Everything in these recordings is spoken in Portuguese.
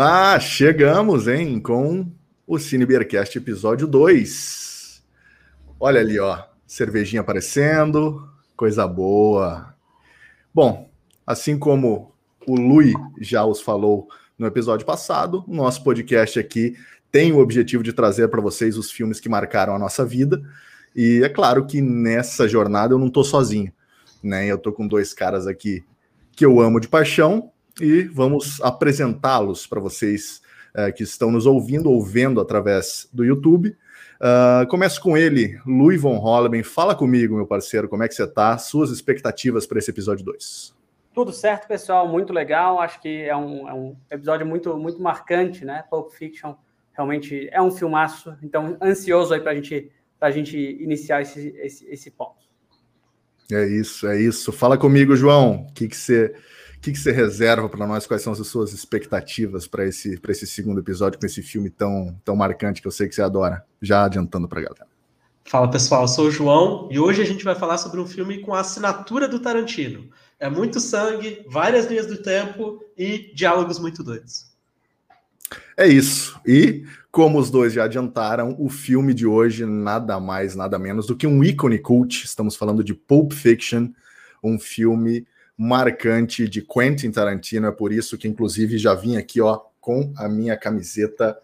Ah, chegamos, hein, com o Cine Beercast episódio 2. Olha ali, ó, cervejinha aparecendo, coisa boa. Bom, assim como o Lui já os falou no episódio passado, o nosso podcast aqui tem o objetivo de trazer para vocês os filmes que marcaram a nossa vida. E é claro que nessa jornada eu não estou sozinho, né? Eu estou com dois caras aqui que eu amo de paixão e vamos apresentá-los para vocês uh, que estão nos ouvindo ou vendo através do YouTube. Uh, começo com ele, Louis von Holleben. Fala comigo, meu parceiro, como é que você está? Suas expectativas para esse episódio 2. Tudo certo, pessoal, muito legal. Acho que é um, é um, episódio muito, muito marcante, né? Pulp Fiction realmente é um filmaço, então ansioso aí para gente, a gente iniciar esse, esse, esse ponto. É isso, é isso. Fala comigo, João. O que, que você que, que você reserva para nós? Quais são as suas expectativas para esse, esse segundo episódio com esse filme tão, tão marcante que eu sei que você adora? Já adiantando para a galera. Fala pessoal, eu sou o João e hoje a gente vai falar sobre um filme com a assinatura do Tarantino. É muito sangue, várias linhas do tempo e diálogos muito doidos. É isso. E, como os dois já adiantaram, o filme de hoje nada mais, nada menos do que um ícone cult. Estamos falando de Pulp Fiction, um filme marcante de Quentin Tarantino. É por isso que, inclusive, já vim aqui ó, com a minha camiseta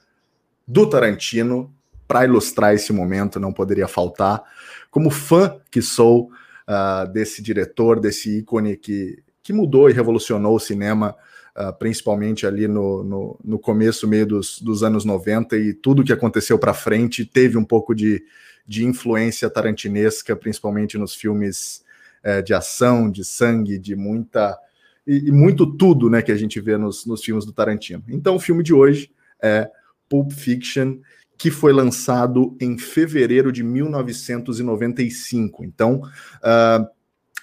do Tarantino para ilustrar esse momento, não poderia faltar. Como fã que sou uh, desse diretor, desse ícone que, que mudou e revolucionou o cinema, uh, principalmente ali no, no, no, começo, meio dos, dos anos 90, e tudo que aconteceu para frente teve um pouco de, de influência tarantinesca, principalmente nos filmes é, de ação, de sangue, de muita. E, e, muito tudo né, que a gente vê nos, nos filmes do Tarantino. Então, o filme de hoje é Pulp Fiction, que foi lançado em fevereiro de 1995. Então, uh,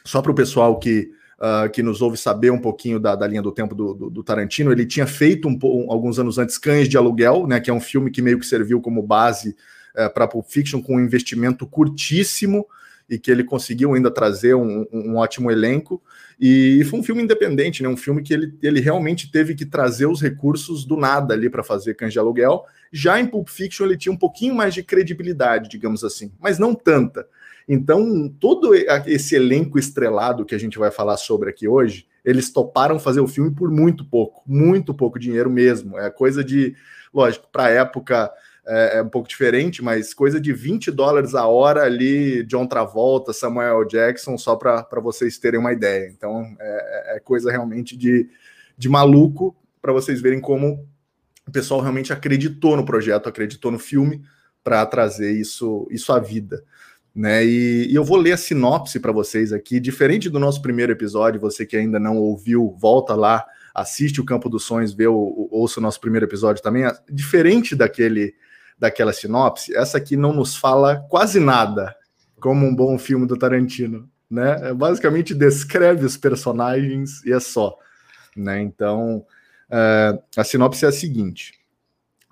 só para o pessoal que, uh, que nos ouve saber um pouquinho da, da linha do tempo do, do, do Tarantino, ele tinha feito um, um, alguns anos antes Cães de Aluguel, né, que é um filme que meio que serviu como base uh, para Pulp Fiction, com um investimento curtíssimo e que ele conseguiu ainda trazer um, um, ótimo elenco. E foi um filme independente, né? Um filme que ele, ele realmente teve que trazer os recursos do nada ali para fazer Cães de Aluguel. Já em Pulp Fiction ele tinha um pouquinho mais de credibilidade, digamos assim, mas não tanta. Então, todo esse elenco estrelado que a gente vai falar sobre aqui hoje, eles toparam fazer o filme por muito pouco, muito pouco dinheiro mesmo. É coisa de, lógico, para a época é, é, um pouco diferente, mas coisa de 20 dólares a hora ali, John Travolta, Samuel Jackson, só para vocês terem uma ideia. Então é, é coisa realmente de, de maluco para vocês verem como o pessoal realmente acreditou no projeto, acreditou no filme para trazer isso, isso à vida. Né? E, e eu vou ler a sinopse para vocês aqui. Diferente do nosso primeiro episódio, você que ainda não ouviu, volta lá, assiste o Campo dos Sonhos, vê o, ouça o nosso primeiro episódio também. Diferente daquele daquela sinopse, essa aqui não nos fala quase nada, como um bom filme do Tarantino, né? É, basicamente descreve os personagens e é só, né? Então, é, a sinopse é a seguinte: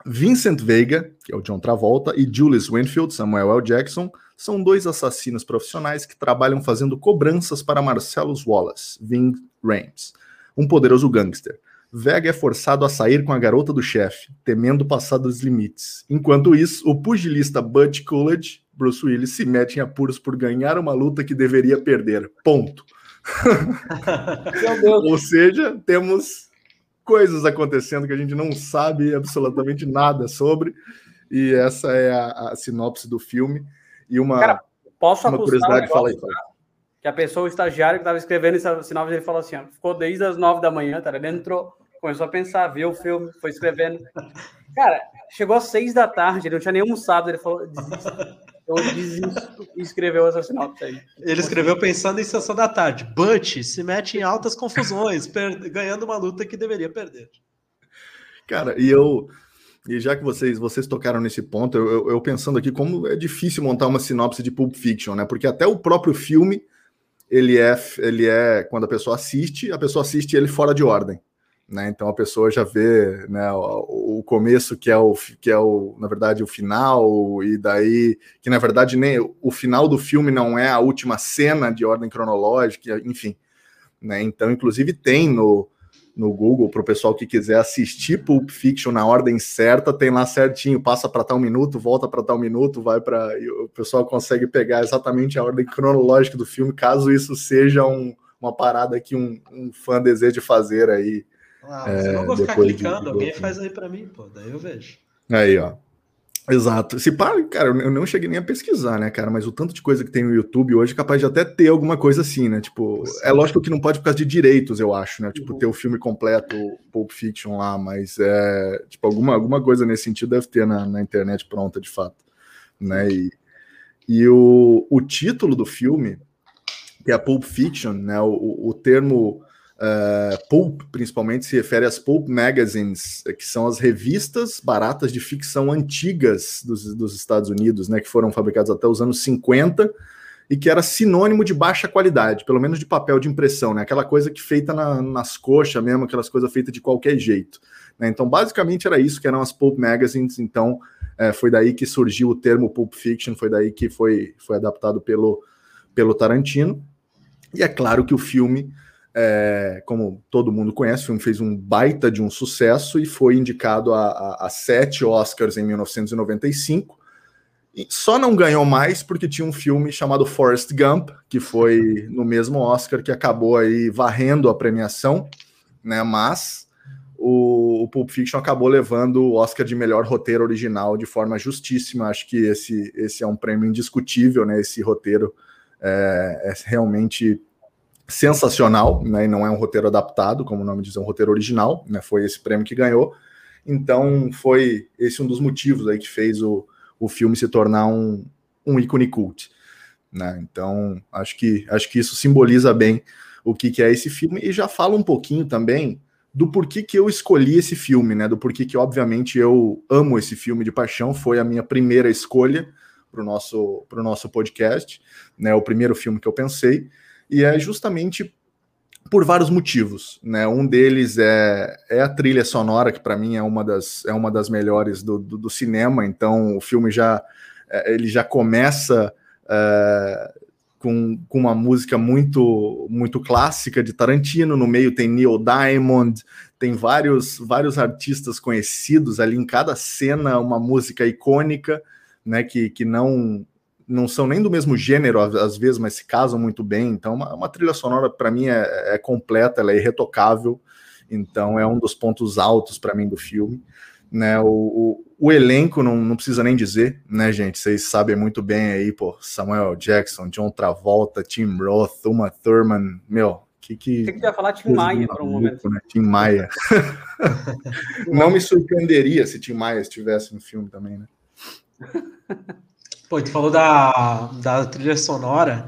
Vincent Veiga, que é o John Travolta, e Julius Winfield, Samuel L. Jackson, são dois assassinos profissionais que trabalham fazendo cobranças para Marcellus Wallace, Ving Rhames, um poderoso gangster. Vega é forçado a sair com a garota do chefe, temendo passar dos limites. Enquanto isso, o pugilista Butch Coolidge, Bruce Willis, se mete em apuros por ganhar uma luta que deveria perder. Ponto. Ou seja, temos coisas acontecendo que a gente não sabe absolutamente nada sobre. E essa é a, a sinopse do filme. E uma, Cara, posso uma curiosidade, um fala aí. Fala. Que a pessoa, o estagiário que estava escrevendo essa sinopse, ele falou assim: ó, ficou desde as nove da manhã, tá? Ele entrou começou a pensar, viu o filme, foi escrevendo. Cara, chegou às seis da tarde, ele não tinha nem almoçado, ele falou, desisto. Eu desisto e escreveu essa sinopse aí. Ele escreveu pensando em sessão da tarde. Butch se mete em altas confusões, ganhando uma luta que deveria perder. Cara, e eu. E já que vocês, vocês tocaram nesse ponto, eu, eu, eu pensando aqui como é difícil montar uma sinopse de Pulp Fiction, né? Porque até o próprio filme, ele é, ele é quando a pessoa assiste, a pessoa assiste ele fora de ordem. Né? Então a pessoa já vê né, o, o, começo que é o que é o na verdade o final e daí que na verdade nem o final do filme não é a última cena de ordem cronológica, enfim, né? Então inclusive tem no no Google para o pessoal que quiser assistir Pulp Fiction na ordem certa, tem lá certinho, passa para tal minuto, volta para tal minuto, vai para o pessoal consegue pegar exatamente a ordem cronológica do filme, caso isso seja um, uma parada que um, um fã deseja fazer aí. Ah, é, eu não vou ficar clicando, de... alguém faz aí para mim, pô, daí eu vejo. Aí, ó. Exato. Se para, cara, eu não cheguei nem a pesquisar, né, cara? Mas o tanto de coisa que tem no YouTube hoje é capaz de até ter alguma coisa assim, né? Tipo, Sim. é lógico que não pode por causa de direitos, eu acho, né? Tipo, uhum. ter o filme completo, Pulp Fiction lá, mas é, tipo, alguma, alguma coisa nesse sentido deve ter na, na internet pronta, de fato, né? E, e o, o título do filme, que é Pulp Fiction, né? O, o termo Uh, pulp, principalmente, se refere às pulp magazines, que são as revistas baratas de ficção antigas dos, dos Estados Unidos, né, que foram fabricadas até os anos 50 e que era sinônimo de baixa qualidade, pelo menos de papel de impressão, né, aquela coisa que feita na, nas coxas mesmo, aquelas coisas feitas de qualquer jeito. Né, então, basicamente era isso que eram as pulp magazines, então é, foi daí que surgiu o termo pulp fiction, foi daí que foi, foi adaptado pelo, pelo Tarantino, e é claro que o filme é, como todo mundo conhece, o filme fez um baita de um sucesso e foi indicado a, a, a sete Oscars em 1995. E só não ganhou mais porque tinha um filme chamado Forrest Gump, que foi no mesmo Oscar, que acabou aí varrendo a premiação, né? Mas o, o Pulp Fiction acabou levando o Oscar de melhor roteiro original de forma justíssima. Acho que esse, esse é um prêmio indiscutível, né? Esse roteiro é, é realmente sensacional, né? E não é um roteiro adaptado, como o nome diz, é um roteiro original, né? Foi esse prêmio que ganhou. Então foi esse um dos motivos aí que fez o, o filme se tornar um, um ícone cult. Né? Então acho que acho que isso simboliza bem o que, que é esse filme e já fala um pouquinho também do porquê que eu escolhi esse filme, né? Do porquê que, obviamente, eu amo esse filme de paixão, foi a minha primeira escolha para o nosso, nosso podcast, né? O primeiro filme que eu pensei e é justamente por vários motivos, né? Um deles é, é a trilha sonora, que para mim é uma das, é uma das melhores do, do, do cinema, então o filme já, é, ele já começa é, com, com uma música muito, muito clássica de Tarantino, no meio tem Neil Diamond, tem vários, vários artistas conhecidos ali. Em cada cena, uma música icônica, né, que, que não não são nem do mesmo gênero, às vezes, mas se casam muito bem. Então, uma, uma trilha sonora, para mim, é, é, completa, ela é irretocável. Então, é um dos pontos altos para mim do filme. Né, o, o, o, elenco não, não precisa nem dizer, né, gente? Vocês sabem muito bem aí, pô, Samuel Jackson, John Travolta, Tim Roth, Uma Thurman, meu, que que. Você queria falar Tim Maia por um momento. Né? Tim Maia. não me surpreenderia se Tim Maia estivesse no filme também, né? Pô, tu falou da, da trilha sonora.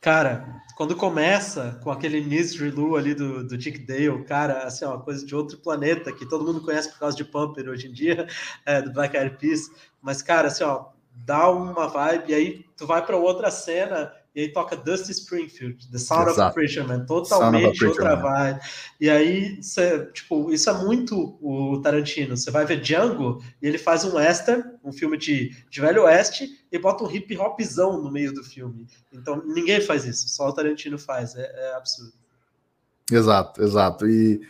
Cara, quando começa com aquele Mystery Lou ali do, do Dick Dale, cara, assim, uma coisa de outro planeta que todo mundo conhece por causa de Pumper hoje em dia, é, do Black Eyed Peas. Mas, cara, assim, ó, dá uma vibe, e aí tu vai para outra cena e aí toca Dusty Springfield, The Sound Exato. of a Preacher Man, totalmente outra vibe. E aí, cê, tipo, isso é muito o Tarantino. Você vai ver Django e ele faz um western, um filme de, de velho oeste, e bota um hip hopzão no meio do filme. Então, ninguém faz isso, só o Tarantino faz. É, é absurdo. Exato, exato. E,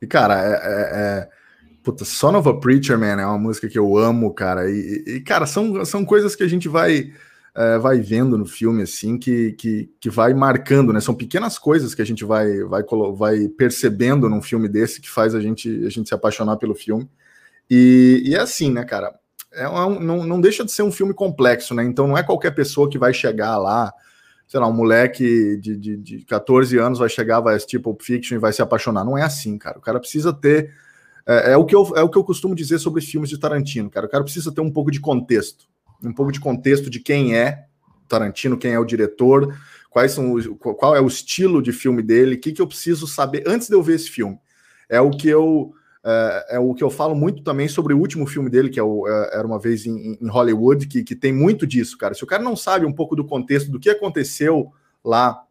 e cara, é, é, é... Puta, Son of a Preacher Man é uma música que eu amo, cara. E, e, cara, são, são coisas que a gente vai é, vai vendo no filme assim que, que, que vai marcando, né? São pequenas coisas que a gente vai, vai, vai percebendo num filme desse que faz a gente, a gente se apaixonar pelo filme. E, e é assim, né, cara? É um, não, não deixa de ser um filme complexo, né? Então não é qualquer pessoa que vai chegar lá, sei lá, um moleque de, de, de 14 anos vai chegar, vai assistir Pulp Fiction e vai se apaixonar. Não é assim, cara. O cara precisa ter. É, é, o que eu, é o que eu costumo dizer sobre filmes de Tarantino, cara. O cara precisa ter um pouco de contexto um pouco de contexto de quem é Tarantino, quem é o diretor, quais são qual é o estilo de filme dele, o que, que eu preciso saber antes de eu ver esse filme. É o que eu é, é o que eu falo muito também sobre o último filme dele, que é o é, Era uma vez em, em Hollywood, que, que tem muito disso, cara. Se o cara não sabe um pouco do contexto do que aconteceu lá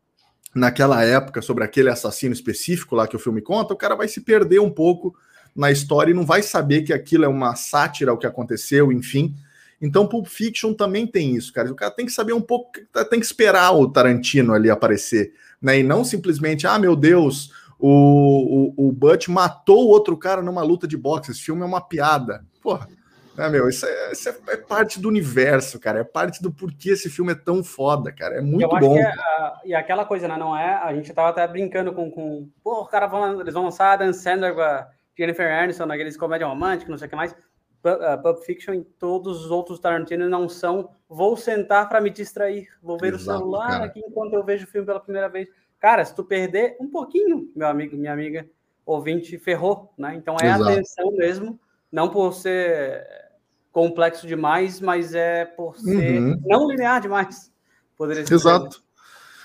naquela época sobre aquele assassino específico lá que o filme conta, o cara vai se perder um pouco na história e não vai saber que aquilo é uma sátira ao que aconteceu, enfim. Então, Pulp Fiction também tem isso, cara. O cara tem que saber um pouco, tem que esperar o Tarantino ali aparecer, né? E não simplesmente, ah, meu Deus, o, o, o Butch matou o outro cara numa luta de boxe. Esse filme é uma piada. Porra, né, meu? Isso, é, isso é, é, parte do universo, cara. É parte do porquê esse filme é tão foda, cara. É muito bom. É, e aquela coisa, né? Não é. A gente tava até brincando com. com Pô, o cara vão, eles vão lançar a Dan Sandler com a Jennifer Aniston, naqueles comédia romântica, não sei o que mais. Uh, Pulp Fiction e todos os outros Tarantino não são vou sentar para me distrair, vou ver Exato, o celular cara. aqui enquanto eu vejo o filme pela primeira vez. Cara, se tu perder um pouquinho, meu amigo, minha amiga, ouvinte, ferrou, né? Então é Exato. atenção mesmo, não por ser complexo demais, mas é por ser uhum. não linear demais. Poderia ser. Exato.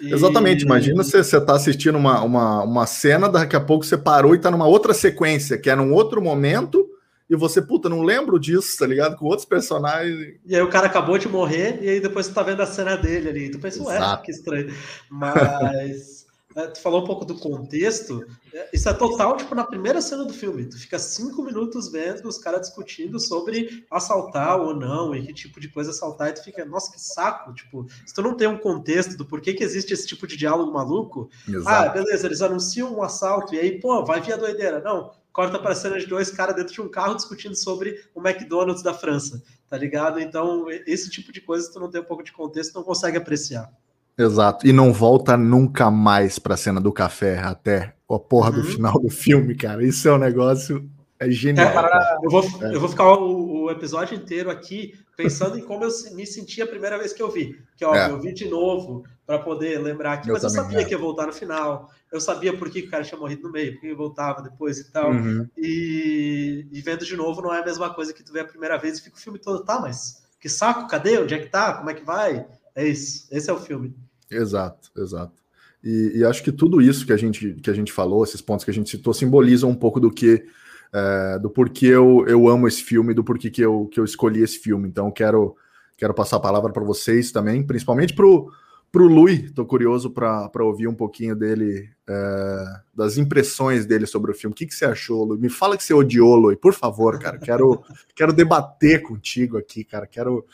E... Exatamente, imagina você está assistindo uma, uma, uma cena, daqui a pouco você parou e está numa outra sequência, que é num outro momento, e você, puta, não lembro disso, tá ligado? Com outros personagens. E aí o cara acabou de morrer, e aí depois você tá vendo a cena dele ali. Tu pensa, ué, que estranho. Mas. É, tu falou um pouco do contexto. É, isso é total, tipo, na primeira cena do filme. Tu fica cinco minutos vendo os caras discutindo sobre assaltar ou não, e que tipo de coisa assaltar, e tu fica, nossa, que saco. Tipo, se tu não tem um contexto do porquê que existe esse tipo de diálogo maluco, Exato. ah, beleza, eles anunciam um assalto, e aí, pô, vai vir a doideira. Não, corta para cena de dois caras dentro de um carro discutindo sobre o McDonald's da França, tá ligado? Então, esse tipo de coisa, se tu não tem um pouco de contexto, não consegue apreciar. Exato. E não volta nunca mais para a cena do café até a porra uhum. do final do filme, cara. Isso é um negócio é genial. É, eu, vou, é. eu vou ficar o, o, episódio inteiro aqui pensando em como eu me senti a primeira vez que eu vi. Que ó, é. eu vi de novo para poder lembrar aqui, eu mas eu sabia que ia voltar no final. Eu sabia por que o cara tinha morrido no meio, porque voltava depois e tal. Uhum. E, e, vendo de novo não é a mesma coisa que tu vê a primeira vez e fica o filme todo, tá, mas que saco, cadê? Onde é que tá? Como é que vai? É isso, esse é o filme. Exato, exato. E, e, acho que tudo isso que a gente que a gente falou, esses pontos que a gente citou, simbolizam um pouco do que é, do porquê eu, eu amo esse filme, do porquê que eu, que eu escolhi esse filme. Então quero quero passar a palavra para vocês também, principalmente pro pro Lui. Tô curioso para ouvir um pouquinho dele é, das impressões dele sobre o filme. O que, que você achou, Lui? Me fala que você odiou, Lui, por favor, cara. Quero quero debater contigo aqui, cara. Quero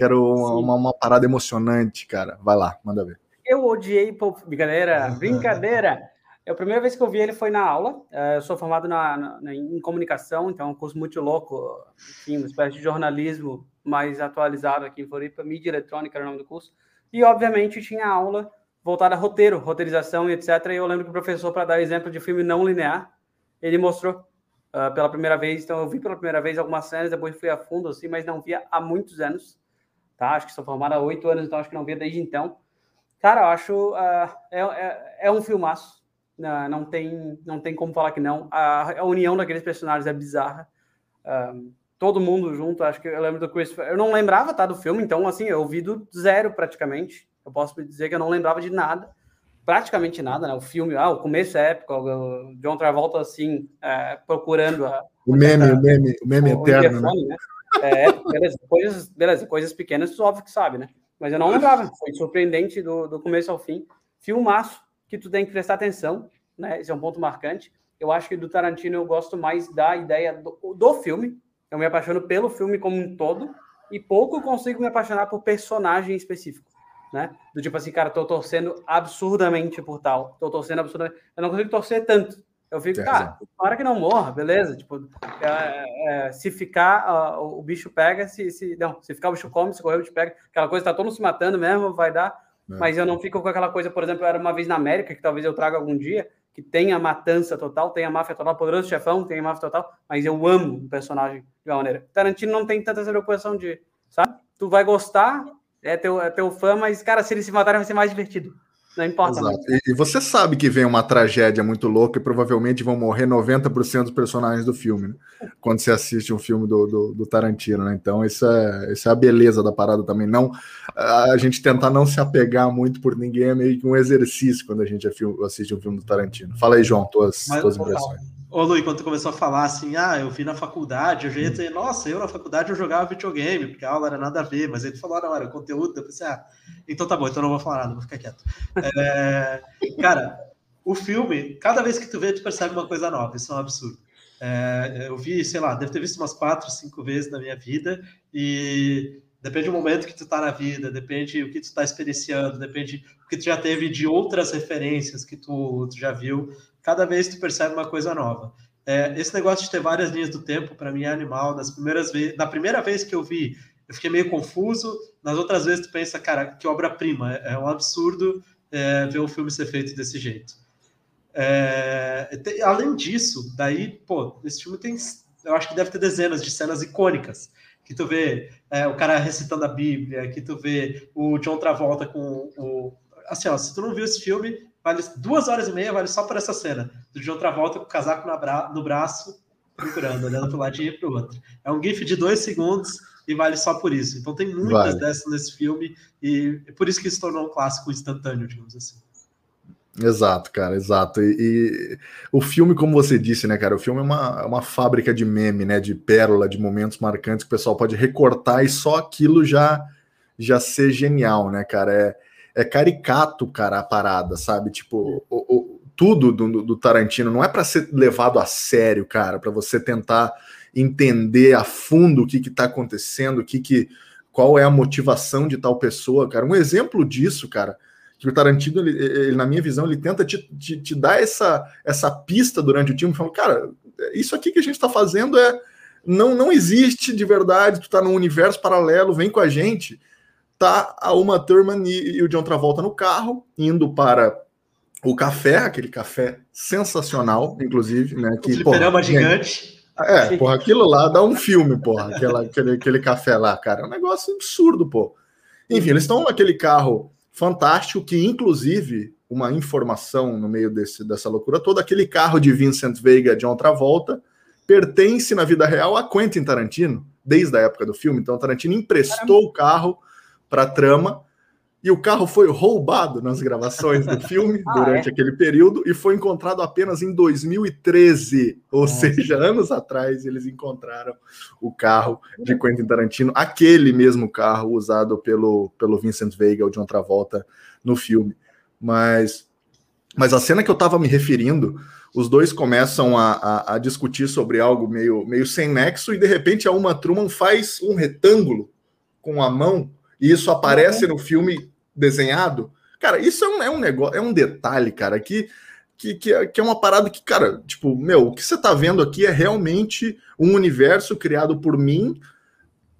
Quero uma, uma, parada emocionante, cara. Vai lá, manda ver. Eu odiei, galera, brincadeira. É a primeira vez que eu vi ele foi na aula. É, eu sou formado na, na, em comunicação, então é um curso muito louco, enfim, uma espécie de jornalismo mais atualizado aqui em Floripa. Mídia eletrônica era o nome do curso. E, obviamente, tinha aula voltada a roteiro, roteirização e etc. E eu lembro que o professor, para dar exemplo de filme não linear, ele mostrou uh, pela primeira vez. Então, eu vi pela primeira vez algumas cenas, depois fui a fundo, assim, mas não via há muitos anos tá? Acho que sou formado há oito anos, então acho que não via desde então. Cara, eu acho uh, é, é, é, um filmaço. Uh, não tem não tem como falar que não. A, a união daqueles personagens é bizarra. Uh, todo mundo junto, acho que eu lembro do Christopher. Eu não lembrava, tá, do filme, então assim, eu vi do zero praticamente. Eu posso dizer que eu não lembrava de nada, praticamente nada, né? O filme, ah, o começo é épico, o John Travolta assim, é, procurando a, o meme, a, o meme, o meme o, eterno, o né? né? É, beleza, coisas, beleza, coisas pequenas, óbvio que sabe, né? Mas eu não lembrava, foi surpreendente do, do começo ao fim. Filmaço que tu tem que prestar atenção, né? Esse é um ponto marcante. Eu acho que do Tarantino eu gosto mais da ideia do, do filme. Eu me apaixono pelo filme como um todo e pouco consigo me apaixonar por personagem específico, né? Do tipo assim, cara, tô torcendo absurdamente por tal, tô torcendo absurdamente. Eu não consigo torcer tanto, eu fico, cara, hora que não morra, beleza. Tipo, é, é, se ficar, uh, o bicho pega, se, se. Não, se ficar o bicho come, se correr, o bicho pega. Aquela coisa tá todo mundo se matando mesmo, vai dar. É. Mas eu não fico com aquela coisa, por exemplo, era uma vez na América, que talvez eu traga algum dia, que tem a matança total, tem a máfia total, poderoso chefão, tem a máfia total, mas eu amo o personagem de uma maneira. Tarantino não tem tanta essa preocupação de, sabe? Tu vai gostar, é teu, é teu fã, mas, cara, se eles se matarem vai ser mais divertido. Não importa. E, e, você sabe que vem uma tragédia muito louca e provavelmente vão morrer 90% dos personagens do filme, né? Quando você assiste um filme do, do, do, Tarantino, né? Então, isso é, isso é a beleza da parada também. Não, a gente tentar não se apegar muito por ninguém é meio que um exercício quando a gente assiste um filme do Tarantino. Fala aí, João, tuas, Mas, tuas impressões. Ô, Lu, quando tu começou a falar assim, ah, eu vi na faculdade, eu já ia dizer, nossa, eu na faculdade eu jogava videogame, porque a aula era nada a ver, mas ele falou, não, era conteúdo, eu pensei, ah, então tá bom, então não vou falar nada, vou ficar quieto. É, cara, o filme, cada vez que tu vê, tu percebe uma coisa nova, isso é um absurdo. É, eu vi, sei lá, deve ter visto umas quatro, cinco vezes na minha vida, e Depende do momento que tu tá na vida, depende o que tu tá experienciando, depende que tu já teve de outras referências que tu, tu já viu. Cada vez tu percebe uma coisa nova. É, esse negócio de ter várias linhas do tempo, para mim, é animal. Nas primeiras vezes, na primeira vez que eu vi, eu fiquei meio confuso. Nas outras vezes, tu pensa, cara, que obra-prima. É, é um absurdo é, ver um filme ser feito desse jeito. É, além disso, daí, pô, esse filme tem, eu acho que deve ter dezenas de cenas icônicas que tu vê é, o cara recitando a Bíblia, que tu vê o John Travolta com o. Assim, ó, se tu não viu esse filme, vale duas horas e meia, vale só por essa cena. Do John Travolta com o casaco bra no braço, procurando, olhando para um lado e para o outro. É um GIF de dois segundos e vale só por isso. Então tem muitas vale. dessas nesse filme, e é por isso que se tornou um clássico instantâneo, digamos assim. Exato, cara, exato. E, e, o filme, como você disse, né, cara, o filme é uma, é uma fábrica de meme, né, de pérola, de momentos marcantes que o pessoal pode recortar e só aquilo já já ser genial, né, cara? É, é caricato, cara, a parada, sabe? Tipo, o, o, tudo do, do, Tarantino não é para ser levado a sério, cara, para você tentar entender a fundo o que que tá acontecendo, o que que qual é a motivação de tal pessoa, cara. Um exemplo disso, cara, que o Tarantino, ele, ele, na minha visão, ele tenta te, te, te, dar essa, essa pista durante o time, falando, cara, isso aqui que a gente está fazendo é não, não existe de verdade, tu tá num universo paralelo, vem com a gente. Tá a Uma Thurman e, e o John Travolta no carro, indo para o café, aquele café sensacional, inclusive, né? Que, o porra, gigante. É, porra, aquilo lá dá um filme, porra, aquela, aquele, aquele café lá, cara. É um negócio absurdo, pô. Enfim, eles estão naquele carro fantástico, que inclusive uma informação no meio desse, dessa loucura toda, aquele carro de Vincent Veiga John Travolta pertence na vida real a Quentin Tarantino, desde a época do filme. Então Tarantino emprestou o carro para a trama e o carro foi roubado nas gravações do filme ah, durante é? aquele período e foi encontrado apenas em 2013, ou Nossa. seja, anos atrás eles encontraram o carro de Quentin Tarantino, aquele mesmo carro usado pelo, pelo Vincent Veiga, o John Travolta no filme. Mas, mas a cena que eu estava me referindo, os dois começam a, a, a, discutir sobre algo meio, meio sem nexo e de repente a Uma Truman faz um retângulo com a mão e isso aparece uhum. no filme desenhado. Cara, isso é um, é um negócio, é um detalhe, cara, que, que, que, é, que é uma parada que, cara, tipo, meu, o que você tá vendo aqui é realmente um universo criado por mim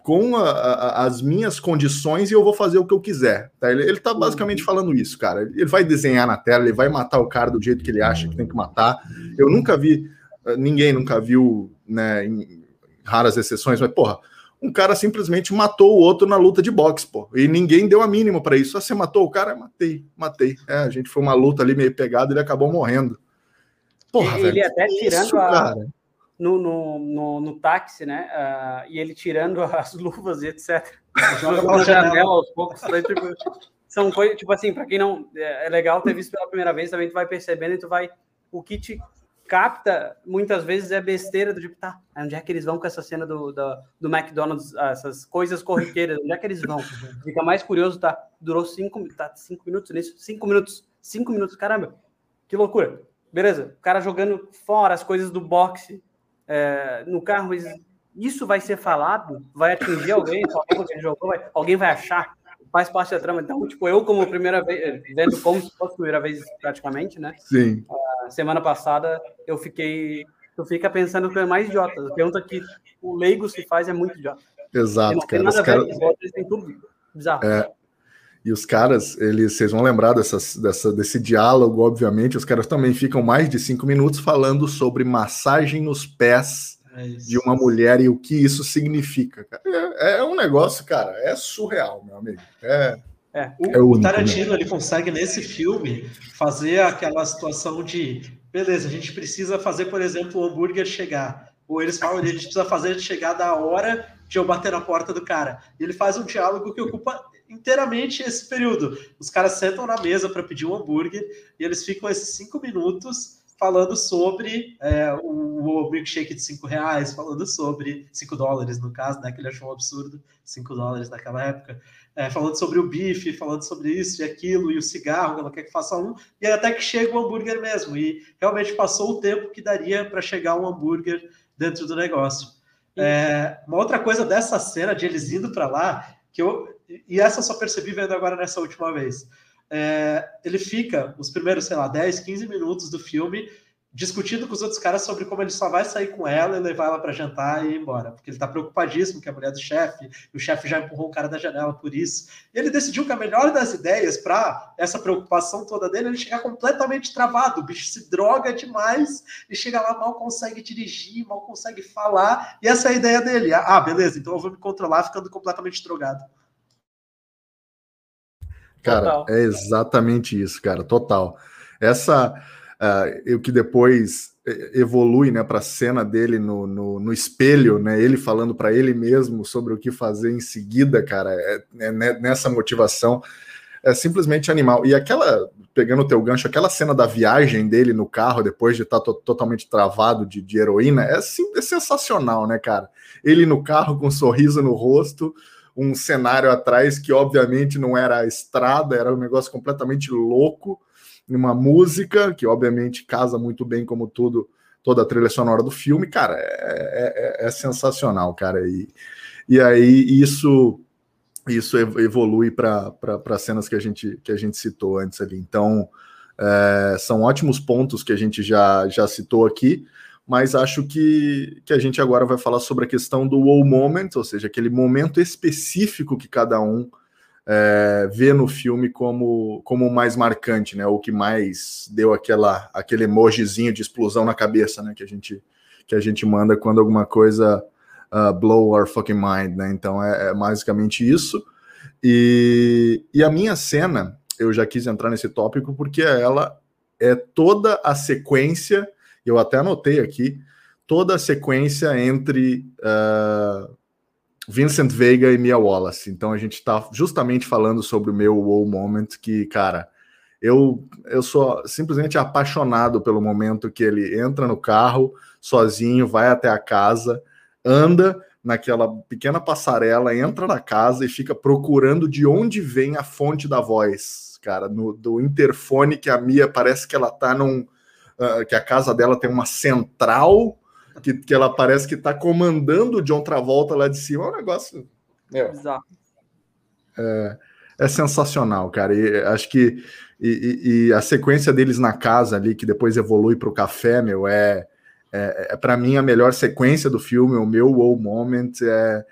com a, a, as minhas condições e eu vou fazer o que eu quiser. Tá? Ele, ele tá basicamente uhum. falando isso, cara. Ele vai desenhar na tela, ele vai matar o cara do jeito que ele acha que tem que matar. Eu nunca vi, ninguém nunca viu, né, em raras exceções, mas, porra, um cara simplesmente matou o outro na luta de boxe, pô. E ninguém deu a mínima para isso. Ah, você matou o cara? Matei, matei. É, a gente foi uma luta ali meio pegada, ele acabou morrendo. Porra, ele velho, até tirando isso, a, no, no, no, no, táxi, né? Uh, e ele tirando as luvas e etc. Joga janela aos poucos. Tipo, são coisas, tipo assim, para quem não. É, é legal ter visto pela primeira vez, também tu vai percebendo e tu vai. O que te capta, muitas vezes é besteira do tipo, tá, onde é que eles vão com essa cena do, do, do McDonald's, essas coisas corriqueiras, onde é que eles vão? Fica mais curioso, tá? Durou cinco, tá, cinco minutos nisso, cinco minutos, cinco minutos, caramba, que loucura. Beleza, o cara jogando fora as coisas do boxe é, no carro, isso vai ser falado? Vai atingir alguém? Alguém, jogou, vai, alguém vai achar? Faz parte da trama. Então, tipo, eu como primeira vez, vendo como se fosse a primeira vez praticamente, né? Sim. Uh, semana passada eu fiquei. Tu fica pensando que é mais idiota. A pergunta que o leigo se faz é muito idiota. Exato, cara. Os caras... tudo bizarro. É. E os caras, eles, vocês vão lembrar dessas, dessa, desse diálogo, obviamente. Os caras também ficam mais de cinco minutos falando sobre massagem nos pés é de uma mulher e o que isso significa. É, é, um negócio, cara, é surreal, meu amigo. É, é, o, é único, o Tarantino né? ele consegue nesse filme fazer aquela situação de beleza, a gente precisa fazer, por exemplo, o hambúrguer chegar. Ou eles falam, a gente precisa fazer chegar da hora de eu bater na porta do cara. E ele faz um diálogo que ocupa inteiramente esse período. Os caras sentam na mesa para pedir um hambúrguer e eles ficam esses cinco minutos falando sobre é, o, o, milkshake de cinco reais, falando sobre cinco dólares no caso, né? Que ele achou um absurdo, cinco dólares naquela época é, falando sobre o bife, falando sobre isso e aquilo, e o cigarro, ela quer que faça um, e até que chega o hambúrguer mesmo. E realmente passou o tempo que daria para chegar um hambúrguer dentro do negócio. É, uma outra coisa dessa cena de eles indo para lá que eu e essa eu só percebi vendo agora nessa última vez. É, ele fica os primeiros, sei lá, 10, 15 minutos do filme discutindo com os outros caras sobre como ele só vai sair com ela e levar ela para jantar e ir embora, porque ele tá preocupadíssimo que a mulher do chefe, e o chefe já empurrou o cara da janela por isso. E ele decidiu que a melhor das ideias para essa preocupação toda dele é ele chegar completamente travado, o bicho se droga demais e chega lá mal consegue dirigir, mal consegue falar, e essa é a ideia dele. Ah, beleza, então eu vou me controlar ficando completamente drogado. Cara, total. é exatamente isso, cara, total. Essa uh, o que depois eh, evolui né, para a cena dele no, no, no, espelho, né, ele falando para ele mesmo sobre o que fazer em seguida, cara, é, é, nessa motivação é simplesmente animal. E aquela, pegando o teu gancho, aquela cena da viagem dele no carro depois de estar tá totalmente travado de, de heroína, é, sim, é sensacional, né, cara? Ele no carro com um sorriso no rosto, um cenário atrás que obviamente não era a estrada, era um negócio completamente louco, uma música que obviamente casa muito bem como tudo toda a trilha sonora do filme, cara, é, é, é sensacional, cara. E, e aí isso isso evolui para cenas que a gente que a gente citou antes ali. Então é, são ótimos pontos que a gente já já citou aqui, mas acho que, que a gente agora vai falar sobre a questão do wow moment, ou seja, aquele momento específico que cada um é, vê no filme como como mais marcante, né? O que mais deu aquela aquele emojizinho de explosão na cabeça, né? Que a gente que a gente manda quando alguma coisa uh, blow our fucking mind, né? Então é, é basicamente isso. E, e a minha cena, eu já quis entrar nesse tópico porque ela é toda a sequência, eu até anotei aqui, toda a sequência entre uh, Vincent Veiga e Mia Wallace. Então a gente está justamente falando sobre o meu wow moment, que, cara, eu, eu sou simplesmente apaixonado pelo momento que ele entra no carro sozinho, vai até a casa, anda naquela pequena passarela, entra na casa e fica procurando de onde vem a fonte da voz, cara, no, do interfone que a Mia parece que ela tá num. Uh, que a casa dela tem uma central que, que ela parece que está comandando o John Travolta lá de cima. É um negócio. Meu, é, é, sensacional, cara. E acho que e, e, a sequência deles na casa ali, que depois evolui para o café, meu, é, é, é para mim a melhor sequência do filme, o meu wow moment. É,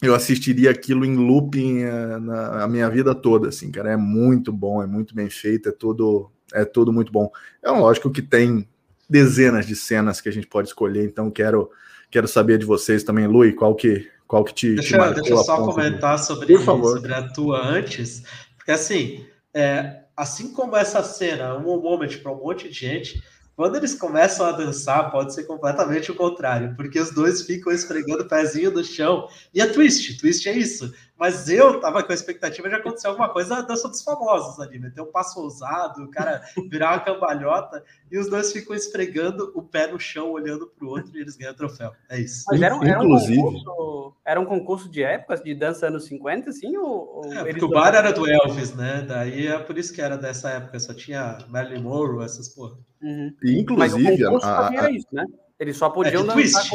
eu assistiria aquilo em looping é, na a minha vida toda, assim, cara. É muito bom, é muito bem feito, é tudo, é tudo muito bom. É lógico que tem dezenas de cenas que a gente pode escolher, então quero quero saber de vocês também, Lui, qual que qual que te, deixa, te deixa eu só comentar sobre, sobre a tua antes, porque assim, é, assim como essa cena, um moment para um monte de gente, quando eles começam a dançar, pode ser completamente o contrário, porque os dois ficam esfregando o pezinho no chão. E é twist, twist é isso. Mas eu tava com a expectativa de acontecer alguma coisa da dança dos famosos ali, meter um passo ousado, o cara virar uma cambalhota, e os dois ficam esfregando o pé no chão, olhando para o outro, e eles ganham o troféu. É isso. Mas era, era, Inclusive... um concurso, era um concurso de épocas, de dança anos 50, assim? Ou, ou é, porque o bar era do Elvis, né? Daí é por isso que era dessa época, só tinha Marilyn Monroe, essas porra. Uhum. E, inclusive, Mas o a, a, era isso, né? Eles só podiam é, twist.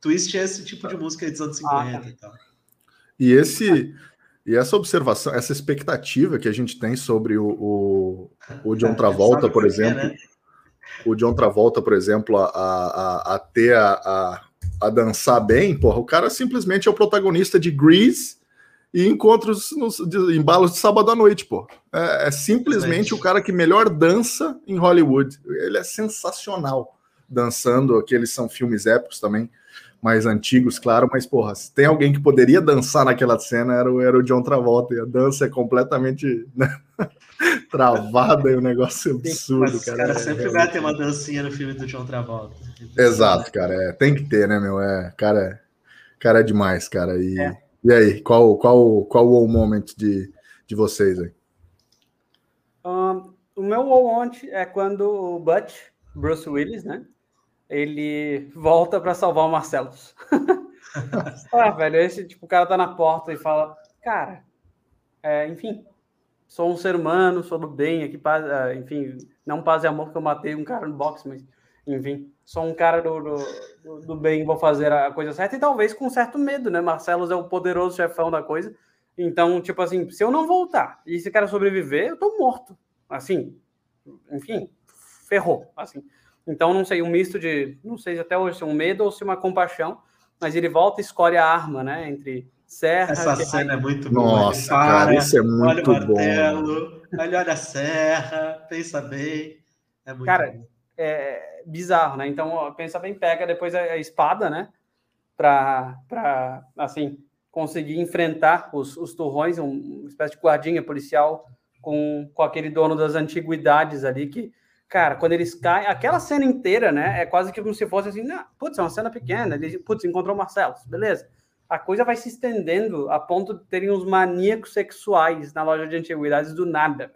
Twist é esse tipo de música dos anos 50 ah, tá. e tal. E esse e essa observação, essa expectativa que a gente tem sobre o, o, o John Travolta, por exemplo, é, né? o John Travolta, por exemplo, a, a, a ter a, a, a, dançar bem, porra, o cara simplesmente é o protagonista de Grease e encontros nos de, embalos de sábado à noite, pô. É, é simplesmente o cara que melhor dança em Hollywood. Ele é sensacional dançando, aqueles são filmes épicos também mais antigos, claro, mas porra, se tem alguém que poderia dançar naquela cena era o, era o John Travolta, e a dança é completamente né, travada e um negócio absurdo, mas cara. cara sempre é, vai ter uma dancinha no filme do John Travolta. Exato, cara, é, tem que ter, né, meu? É, cara, cara é demais, cara. E, é. E aí, qual, qual, qual o moment de, de vocês aí? Um, o meu moment é quando o Butch, Bruce Willis, né? ele volta para salvar o Marcelos. ah, velho, esse tipo, o cara tá na porta e fala, cara, é, enfim, sou um ser humano, sou do bem aqui, é, enfim, não paz e amor que eu matei um cara no boxe, mas enfim, sou um cara do, do, do, bem, vou fazer a coisa certa, e talvez com certo medo, né? Marcelo é o poderoso chefão da coisa. Então, tipo assim, se eu não voltar e esse cara sobreviver, eu tô morto. Assim, enfim, ferrou, assim. Então, não sei, um misto de, não sei até hoje se é um medo ou se é uma compaixão, mas ele volta e escolhe a arma, né? Entre serra. Essa cena é muito boa. Nossa, cara, isso é muito olha o martelo, bom. Olha, olha a serra, pensa bem. É muito cara, bom. É bizarro, né? Então, pensa bem, pega depois a, espada, né? Para, assim, conseguir enfrentar os, os turrões, uma espécie de guardinha policial com, com aquele dono das antiguidades ali que cara, quando eles caem, aquela cena inteira, né, é quase que como se fosse assim, não, putz, é uma cena pequena, ele, putz, encontrou o Marcelo, beleza. A coisa vai se estendendo a ponto de terem uns maníacos sexuais na loja de antiguidades do nada.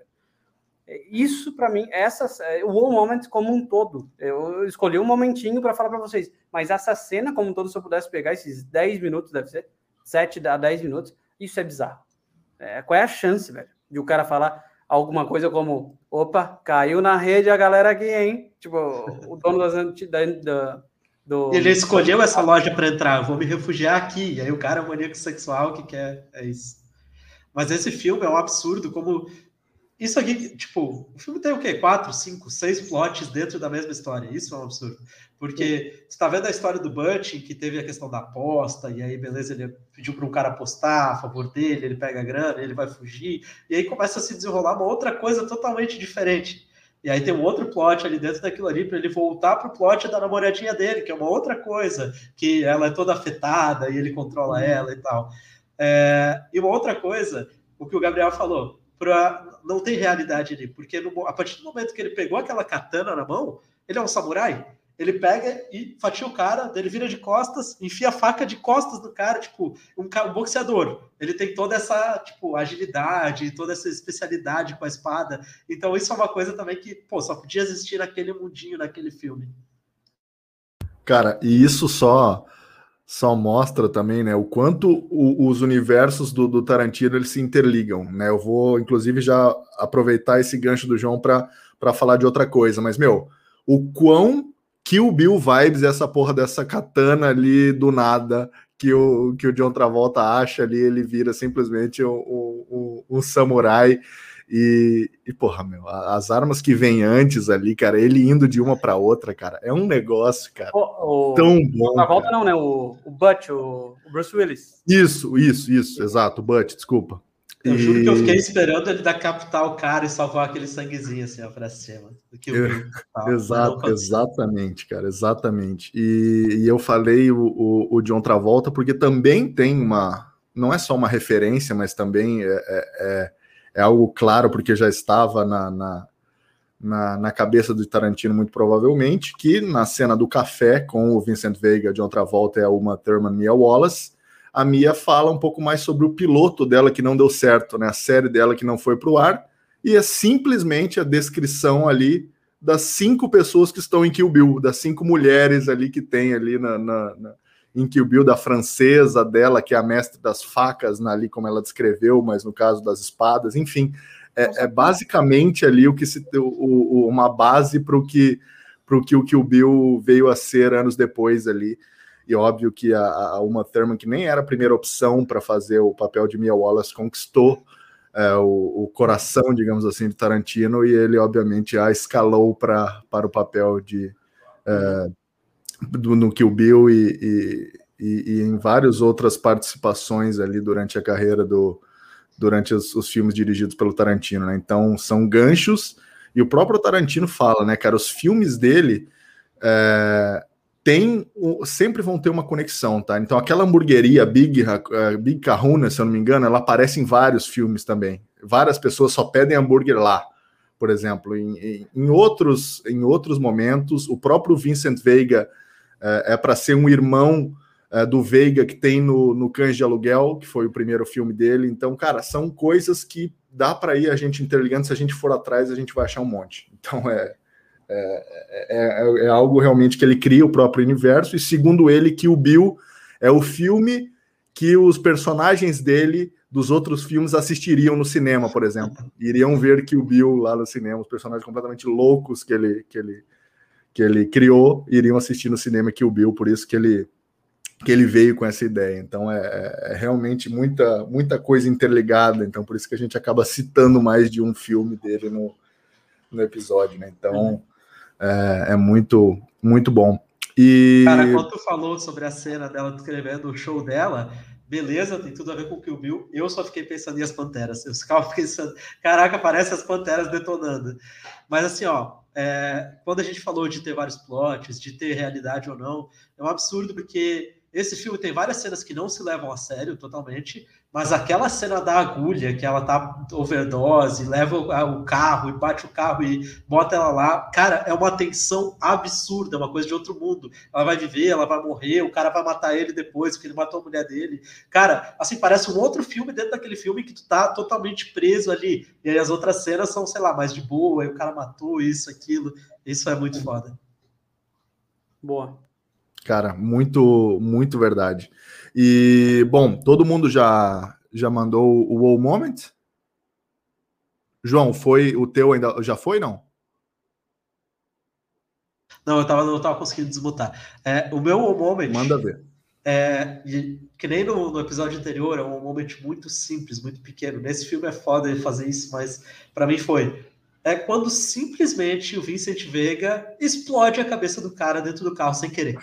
Isso, para mim, essa, é, o War Moment como um todo. Eu escolhi um momentinho para falar para vocês, mas essa cena como um todo, se eu pudesse pegar esses 10 minutos, deve ser 7 a 10 minutos, isso é bizarro. É, qual é a chance, velho, de o cara falar, alguma coisa como: opa, caiu na rede a galera aqui, hein? Tipo, o dono das, da, da, do. Ele escolheu essa loja para entrar, vou me refugiar aqui. E aí o cara é maníaco sexual que quer. É isso. Mas esse filme é um absurdo, como isso aqui, tipo, o filme tem o quê? Quatro, cinco, seis plots dentro da mesma história. Isso é um absurdo. Porque você tá vendo a história do Butch, que teve a questão da aposta, e aí, beleza, ele pediu para um cara apostar a favor dele, ele pega a grana, ele vai fugir, e aí começa a se desenrolar uma outra coisa totalmente diferente. E aí tem um outro plot ali dentro daquilo ali, para ele voltar pro plot da namoradinha dele, que é uma outra coisa, que ela é toda afetada e ele controla uhum. ela e tal. É, e uma outra coisa, o que o Gabriel falou, para não ter realidade ali, porque no, a partir do momento que ele pegou aquela katana na mão, ele é um samurai, ele pega e fatia o cara, ele vira de costas, enfia a faca de costas do cara, tipo, um, um boxeador. Ele tem toda essa, tipo, agilidade, toda essa especialidade com a espada. Então isso é uma coisa também que, pô, só podia existir naquele mundinho, naquele filme. Cara, e isso só só mostra também, né, o quanto o, os universos do, do, Tarantino eles se interligam, né? Eu vou, inclusive, já aproveitar esse gancho do João para falar de outra coisa, mas meu, o quão Kill Bill vibes essa porra dessa katana ali do nada que o que o John Travolta acha ali, ele vira simplesmente um, um, um samurai e, e, porra, meu, as armas que vem antes ali, cara, ele indo de uma para outra, cara, é um negócio, cara, o, o, tão bom. Na volta não, né? O, o Butch, o, o, Bruce Willis. Isso, isso, isso, exato, o Butch, desculpa. Eu e... juro que eu fiquei esperando ele dar capital o cara e salvar aquele sanguezinho assim, ó, pra cima. Que eu... Exato, exatamente, cara, exatamente. E, e eu falei o, o, o John Travolta porque também tem uma, não é só uma referência, mas também é, é, é é algo claro, porque já estava na, na, na, na, cabeça do Tarantino, muito provavelmente, que na cena do café com o Vincent Veiga de outra volta é a Uma Thurman Mia Wallace, a Mia fala um pouco mais sobre o piloto dela que não deu certo, né? A série dela que não foi para o ar, e é simplesmente a descrição ali das cinco pessoas que estão em Kill Bill, das cinco mulheres ali que tem ali na, na, na em Kill Bill da francesa dela, que é a mestre das facas, né, ali como ela descreveu, mas no caso das espadas, enfim, é, é basicamente ali o que se o, o, uma base para o que para o que o Bill veio a ser anos depois ali. E óbvio que a, a Uma Thurman, que nem era a primeira opção para fazer o papel de Mia Wallace, conquistou é, o, o, coração, digamos assim, de Tarantino, e ele, obviamente, a escalou pra, para o papel de, é, do, no Kill Bill e, e, e, em várias outras participações ali durante a carreira do durante os, os, filmes dirigidos pelo Tarantino, né? Então são ganchos e o próprio Tarantino fala, né, cara, os filmes dele é, tem, sempre vão ter uma conexão, tá? Então aquela hamburgueria Big, uh, Big Kahuna, se eu não me engano, ela aparece em vários filmes também. Várias pessoas só pedem hambúrguer lá por exemplo. Em, em, em, outros, em outros momentos, o próprio Vincent Veiga é, é para ser um irmão é, do Veiga que tem no, no Cães de Aluguel, que foi o primeiro filme dele. Então, cara, são coisas que dá para ir a gente interligando. Se a gente for atrás, a gente vai achar um monte. Então, é, é, é, é algo realmente que ele cria o próprio universo. E segundo ele, que o Bill é o filme que os personagens dele dos outros filmes assistiriam no cinema, por exemplo. Iriam ver que o Bill lá no cinema, os personagens completamente loucos que ele, que ele, que ele criou iriam assistir no cinema Kill Bill, por isso que ele que ele veio com essa ideia. Então é, é, é, realmente muita muita coisa interligada. Então por isso que a gente acaba citando mais de um filme dele no, no episódio, né? Então é, é muito muito bom. E cara, quando tu falou sobre a cena dela descrevendo o show dela, beleza, tem tudo a ver com o Bill. Eu só fiquei pensando em as panteras. Eu ficava pensando, caraca, parece as panteras detonando. Mas assim, ó, é, quando a gente falou de ter vários plots, de ter realidade ou não, é um absurdo porque esse filme tem várias cenas que não se levam a sério totalmente, mas aquela cena da agulha, que ela tá overdose, leva o carro e bate o carro e bota ela lá, cara, é uma tensão absurda, é uma coisa de outro mundo. Ela vai viver, ela vai morrer, o cara vai matar ele depois, porque ele matou a mulher dele. Cara, assim, parece um outro filme dentro daquele filme que tu tá totalmente preso ali. E aí as outras cenas são, sei lá, mais de boa, aí o cara matou isso, aquilo. Isso é muito foda. Boa. Cara, muito, muito verdade. E, bom, todo mundo já, já mandou o Wow Moment? João, foi o teu ainda? Já foi, não? Não, eu tava, não tava conseguindo desmutar. É, o meu Wow Moment. Manda ver. É, que nem no, no, episódio anterior, é um moment muito simples, muito pequeno. Nesse filme é foda ele fazer isso, mas para mim foi. É quando simplesmente o Vincent Vega explode a cabeça do cara dentro do carro sem querer.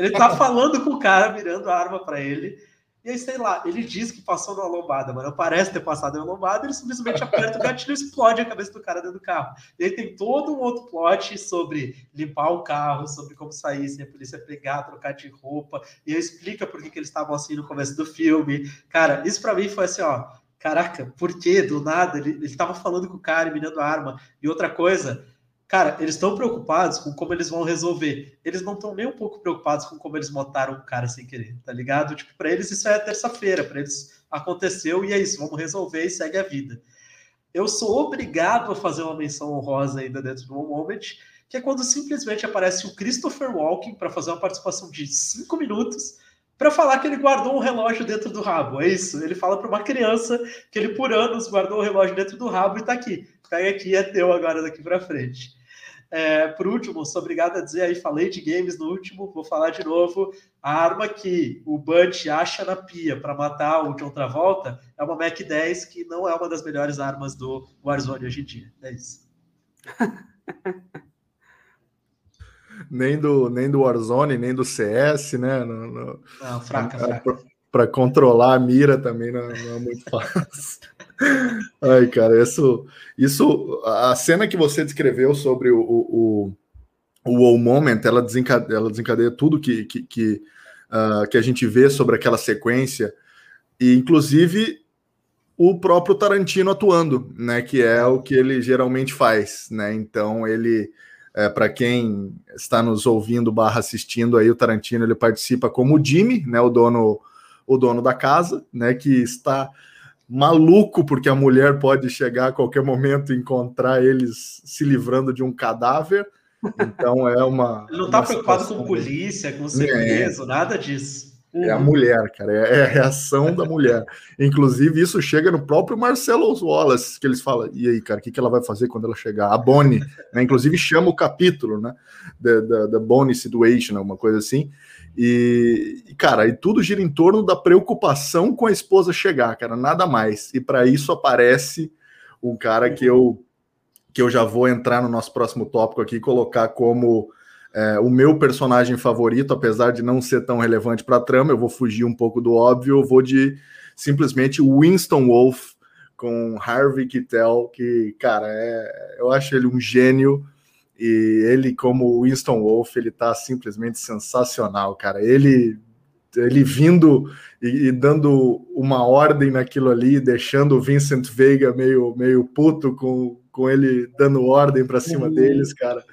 Ele tá falando com o cara, virando a arma para ele. E aí, sei lá, ele diz que passou numa lombada, mas não parece ter passado numa lombada, ele simplesmente aperta o gatilho e explode a cabeça do cara dentro do carro. E aí tem todo um outro plot sobre limpar o carro, sobre como sair sem a polícia pegar, trocar de roupa, e aí explica por que, que eles estavam assim no começo do filme. Cara, isso para mim foi assim, ó, caraca, por que do nada? Ele, ele tava falando com o cara e mirando a arma. E outra coisa, Cara, eles estão preocupados com como eles vão resolver. Eles não estão nem um pouco preocupados com como eles mataram o cara sem querer, tá ligado? Tipo, para eles isso é terça-feira, para eles aconteceu e é isso, vamos resolver e segue a vida. Eu sou obrigado a fazer uma menção honrosa ainda dentro do Moment, que é quando simplesmente aparece o Christopher Walken para fazer uma participação de cinco minutos para falar que ele guardou um relógio dentro do rabo. É isso. Ele fala para uma criança que ele por anos guardou o relógio dentro do rabo e está aqui. Pega aqui, é teu agora daqui para frente. É, por último, sou obrigado a dizer aí, falei de games no último, vou falar de novo. A arma que o Bud acha na pia para matar o John Travolta é uma Mac 10, que não é uma das melhores armas do Warzone hoje em dia. É isso. nem do, nem do Warzone, nem do CS, né? No, no, não, fraca, fraca. Para controlar a mira também não, não é muito fácil. Ai, cara, isso, isso, a cena que você descreveu sobre o, o, o, o Moment, ela desencadeia, ela desencadeia tudo que, que, que, uh, que a gente vê sobre aquela sequência, e inclusive o próprio Tarantino atuando, né? Que é o que ele geralmente faz, né? Então ele, é, para quem está nos ouvindo barra assistindo aí, o Tarantino ele participa como o Jimmy, né? O dono, o dono da casa, né? Que está maluco, porque a mulher pode chegar a qualquer momento e encontrar eles se livrando de um cadáver. Então é uma. Ele não está preocupado com polícia, com segurança, é. nada disso. É a mulher, cara, é, é a reação da mulher. Inclusive, isso chega no próprio Marcelo Wallace, que eles falam, e aí, cara, o que, que ela vai fazer quando ela chegar? A Bonnie, né? Inclusive chama o capítulo, né? Da Bonnie Situation, alguma coisa assim. E, cara, e tudo gira em torno da preocupação com a esposa chegar, cara, nada mais. E para isso aparece um cara que eu que eu já vou entrar no nosso próximo tópico aqui colocar como é, o meu personagem favorito, apesar de não ser tão relevante para a trama, eu vou fugir um pouco do óbvio, eu vou de simplesmente Winston Wolf com Harvey Keitel, que, cara, é, eu acho ele um gênio e ele, como Winston Wolf, ele tá simplesmente sensacional, cara. Ele ele vindo e, e, dando uma ordem naquilo ali, deixando o Vincent Veiga meio, meio puto com, com ele dando ordem para cima uhum. deles, cara.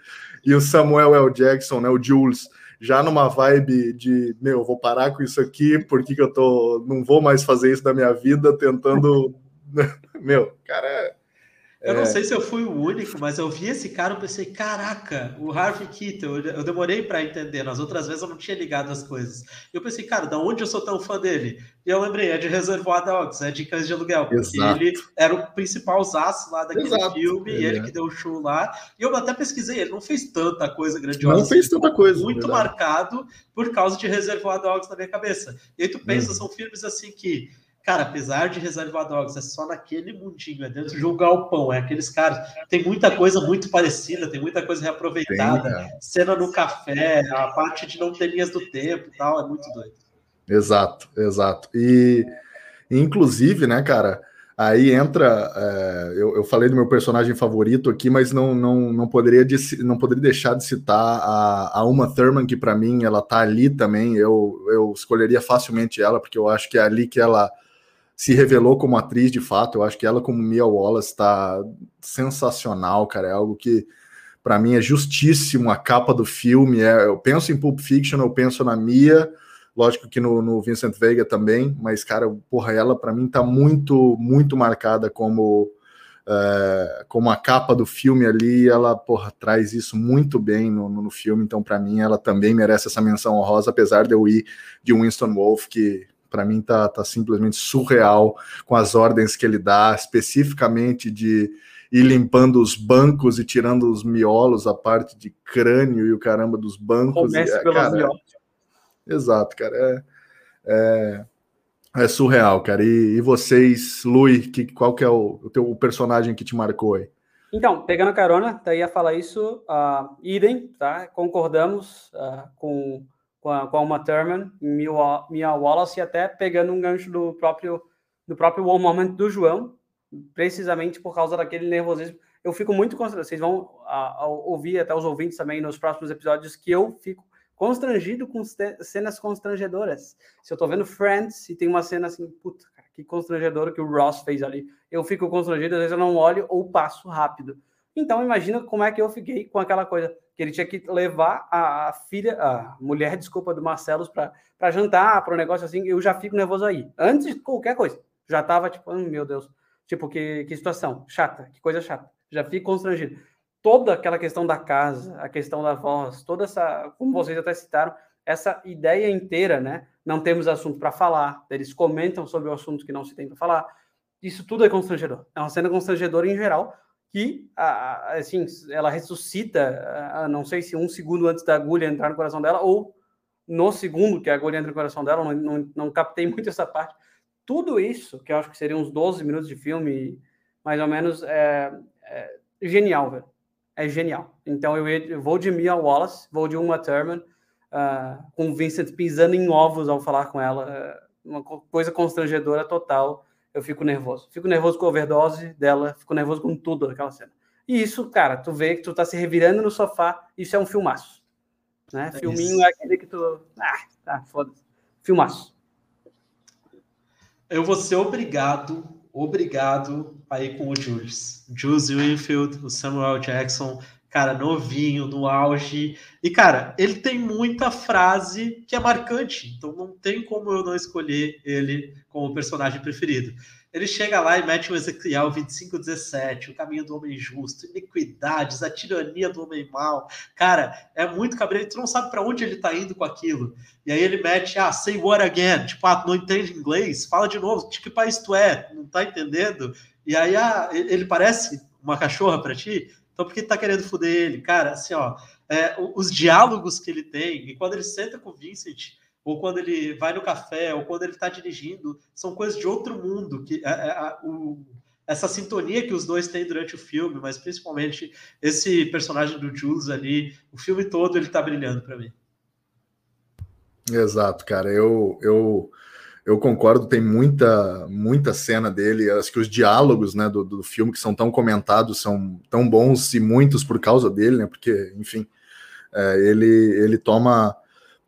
E o Samuel L. Jackson, né, o Jules, já numa vibe de, meu, vou parar com isso aqui, porque que eu tô, não vou mais fazer isso na minha vida, tentando, meu, cara, Eu não é. sei se eu fui o único, mas eu vi esse cara e pensei, caraca, o Harvey Keitel, eu demorei para entender, nas outras vezes eu não tinha ligado as coisas. Eu pensei, cara, da onde eu sou tão fã dele? E eu lembrei, é de Reservoir Dogs, é de Cães de Aluguel, porque Exato. ele era o principal zaço lá daquele Exato. filme, é. e ele que deu o show lá. E eu até pesquisei, ele não fez tanta coisa grandiosa. Não fez tanta coisa. Muito marcado por causa de Reservoir Dogs na minha cabeça. E aí tu pensa, uhum. são filmes assim que Cara, apesar de Reserva Dogs, é só naquele mundinho, é dentro de um galpão, é aqueles caras. Tem muita coisa muito parecida, tem muita coisa reaproveitada. Tem, cena no café, a parte de não ter linhas do tempo e tal, é muito doido. Exato, exato. E, inclusive, né, cara, aí entra. É, eu, eu, falei do meu personagem favorito aqui, mas não, não, não, poderia, não poderia deixar de citar a, a Uma Thurman, que para mim ela tá ali também. Eu, eu escolheria facilmente ela, porque eu acho que é ali que ela se revelou como atriz de fato. Eu acho que ela, como Mia Wallace, está sensacional, cara. É algo que, para mim, é justíssimo. A capa do filme. É, eu penso em Pulp Fiction, eu penso na Mia. Lógico que no, no Vincent Vega também, mas, cara, porra, ela para mim tá muito, muito marcada como, é, como a capa do filme ali. Ela, porra, traz isso muito bem no, no, no filme. Então, para mim, ela também merece essa menção honrosa, apesar de eu ir de Winston Wolf, que para mim tá, tá simplesmente surreal com as ordens que ele dá, especificamente de ir limpando os bancos e tirando os miolos, a parte de crânio e o caramba dos bancos. Comece e, é, pelos cara, miolos. Exato, cara. É, é, é surreal, cara. E, e vocês, Lui, que, qual que é o, o teu o personagem que te marcou aí? Então, pegando a carona, daí ia falar isso, uh, idem, tá? Concordamos uh, com com a, com a Uma Thurman, Mia Wallace, e até pegando um gancho do próprio, do próprio One Moment do João, precisamente por causa daquele nervosismo. Eu fico muito constrangido, vocês vão a, a, ouvir até os ouvintes também nos próximos episódios que eu fico constrangido com cenas constrangedoras. Se eu tô vendo Friends e tem uma cena assim, puta, cara, que constrangedora que o Ross fez ali, eu fico constrangido, às vezes eu não olho ou passo rápido. Então imagina como é que eu fiquei com aquela coisa que ele tinha que levar a, filha, a mulher, desculpa, do Marcelo para jantar, para um negócio assim, eu já fico nervoso aí. Antes de qualquer coisa. Já tava tipo, oh, meu Deus, tipo, que, que situação chata, que coisa chata. Já fico constrangido. Toda aquela questão da casa, a questão da voz, toda essa, como vocês até citaram, essa ideia inteira, né? Não temos assunto para falar, eles comentam sobre o assunto que não se tem para falar. Isso tudo é constrangedor. É uma cena constrangedora em geral, que, assim, ela ressuscita, não sei se um segundo antes da agulha entrar no coração dela, ou no segundo que a agulha entra no coração dela, não, não, não captei muito essa parte. Tudo isso, que eu acho que seriam uns 12 minutos de filme, mais ou menos, é, é genial, velho. É genial. Então eu, eu, vou de Mia Wallace, vou de Uma Thurman, uh, com Vincent pisando em ovos ao falar com ela, uh, uma coisa constrangedora total eu fico nervoso. Fico nervoso com a overdose dela, fico nervoso com tudo daquela cena. E isso, cara, tu vê que tu tá se revirando no sofá, isso é um filmaço. Né? É Filminho isso. é aquele que tu. Ah, tá, foda-se. Filmaço. Eu vou ser obrigado, obrigado a ir com o Jules. Jules Winfield, o Samuel Jackson, cara, novinho, no auge. E, cara, ele tem muita frase que é marcante, então não tem como eu não escolher ele como personagem preferido. Ele chega lá e mete o Ezequiel 2517, o caminho do homem justo, iniquidades, a tirania do homem mau. Cara, é muito cabreiro, tu não sabe para onde ele tá indo com aquilo. E aí ele mete, ah, say what again? Tipo, ah, não entende inglês? Fala de novo, de que país tu é? Não tá entendendo? E aí, ah, ele parece uma cachorra para ti? Então, por que tá querendo foder ele? Cara, assim, ó, é, os diálogos que ele tem, e quando ele senta com o Vincent, ou quando ele vai no café, ou quando ele está dirigindo, são coisas de outro mundo. que é, é, o, Essa sintonia que os dois têm durante o filme, mas principalmente esse personagem do Jules ali, o filme todo ele tá brilhando para mim. Exato, cara. Eu, eu eu concordo, tem muita muita cena dele. Acho que os diálogos né, do, do filme que são tão comentados são tão bons e muitos por causa dele, né? Porque, enfim, é, ele, ele toma,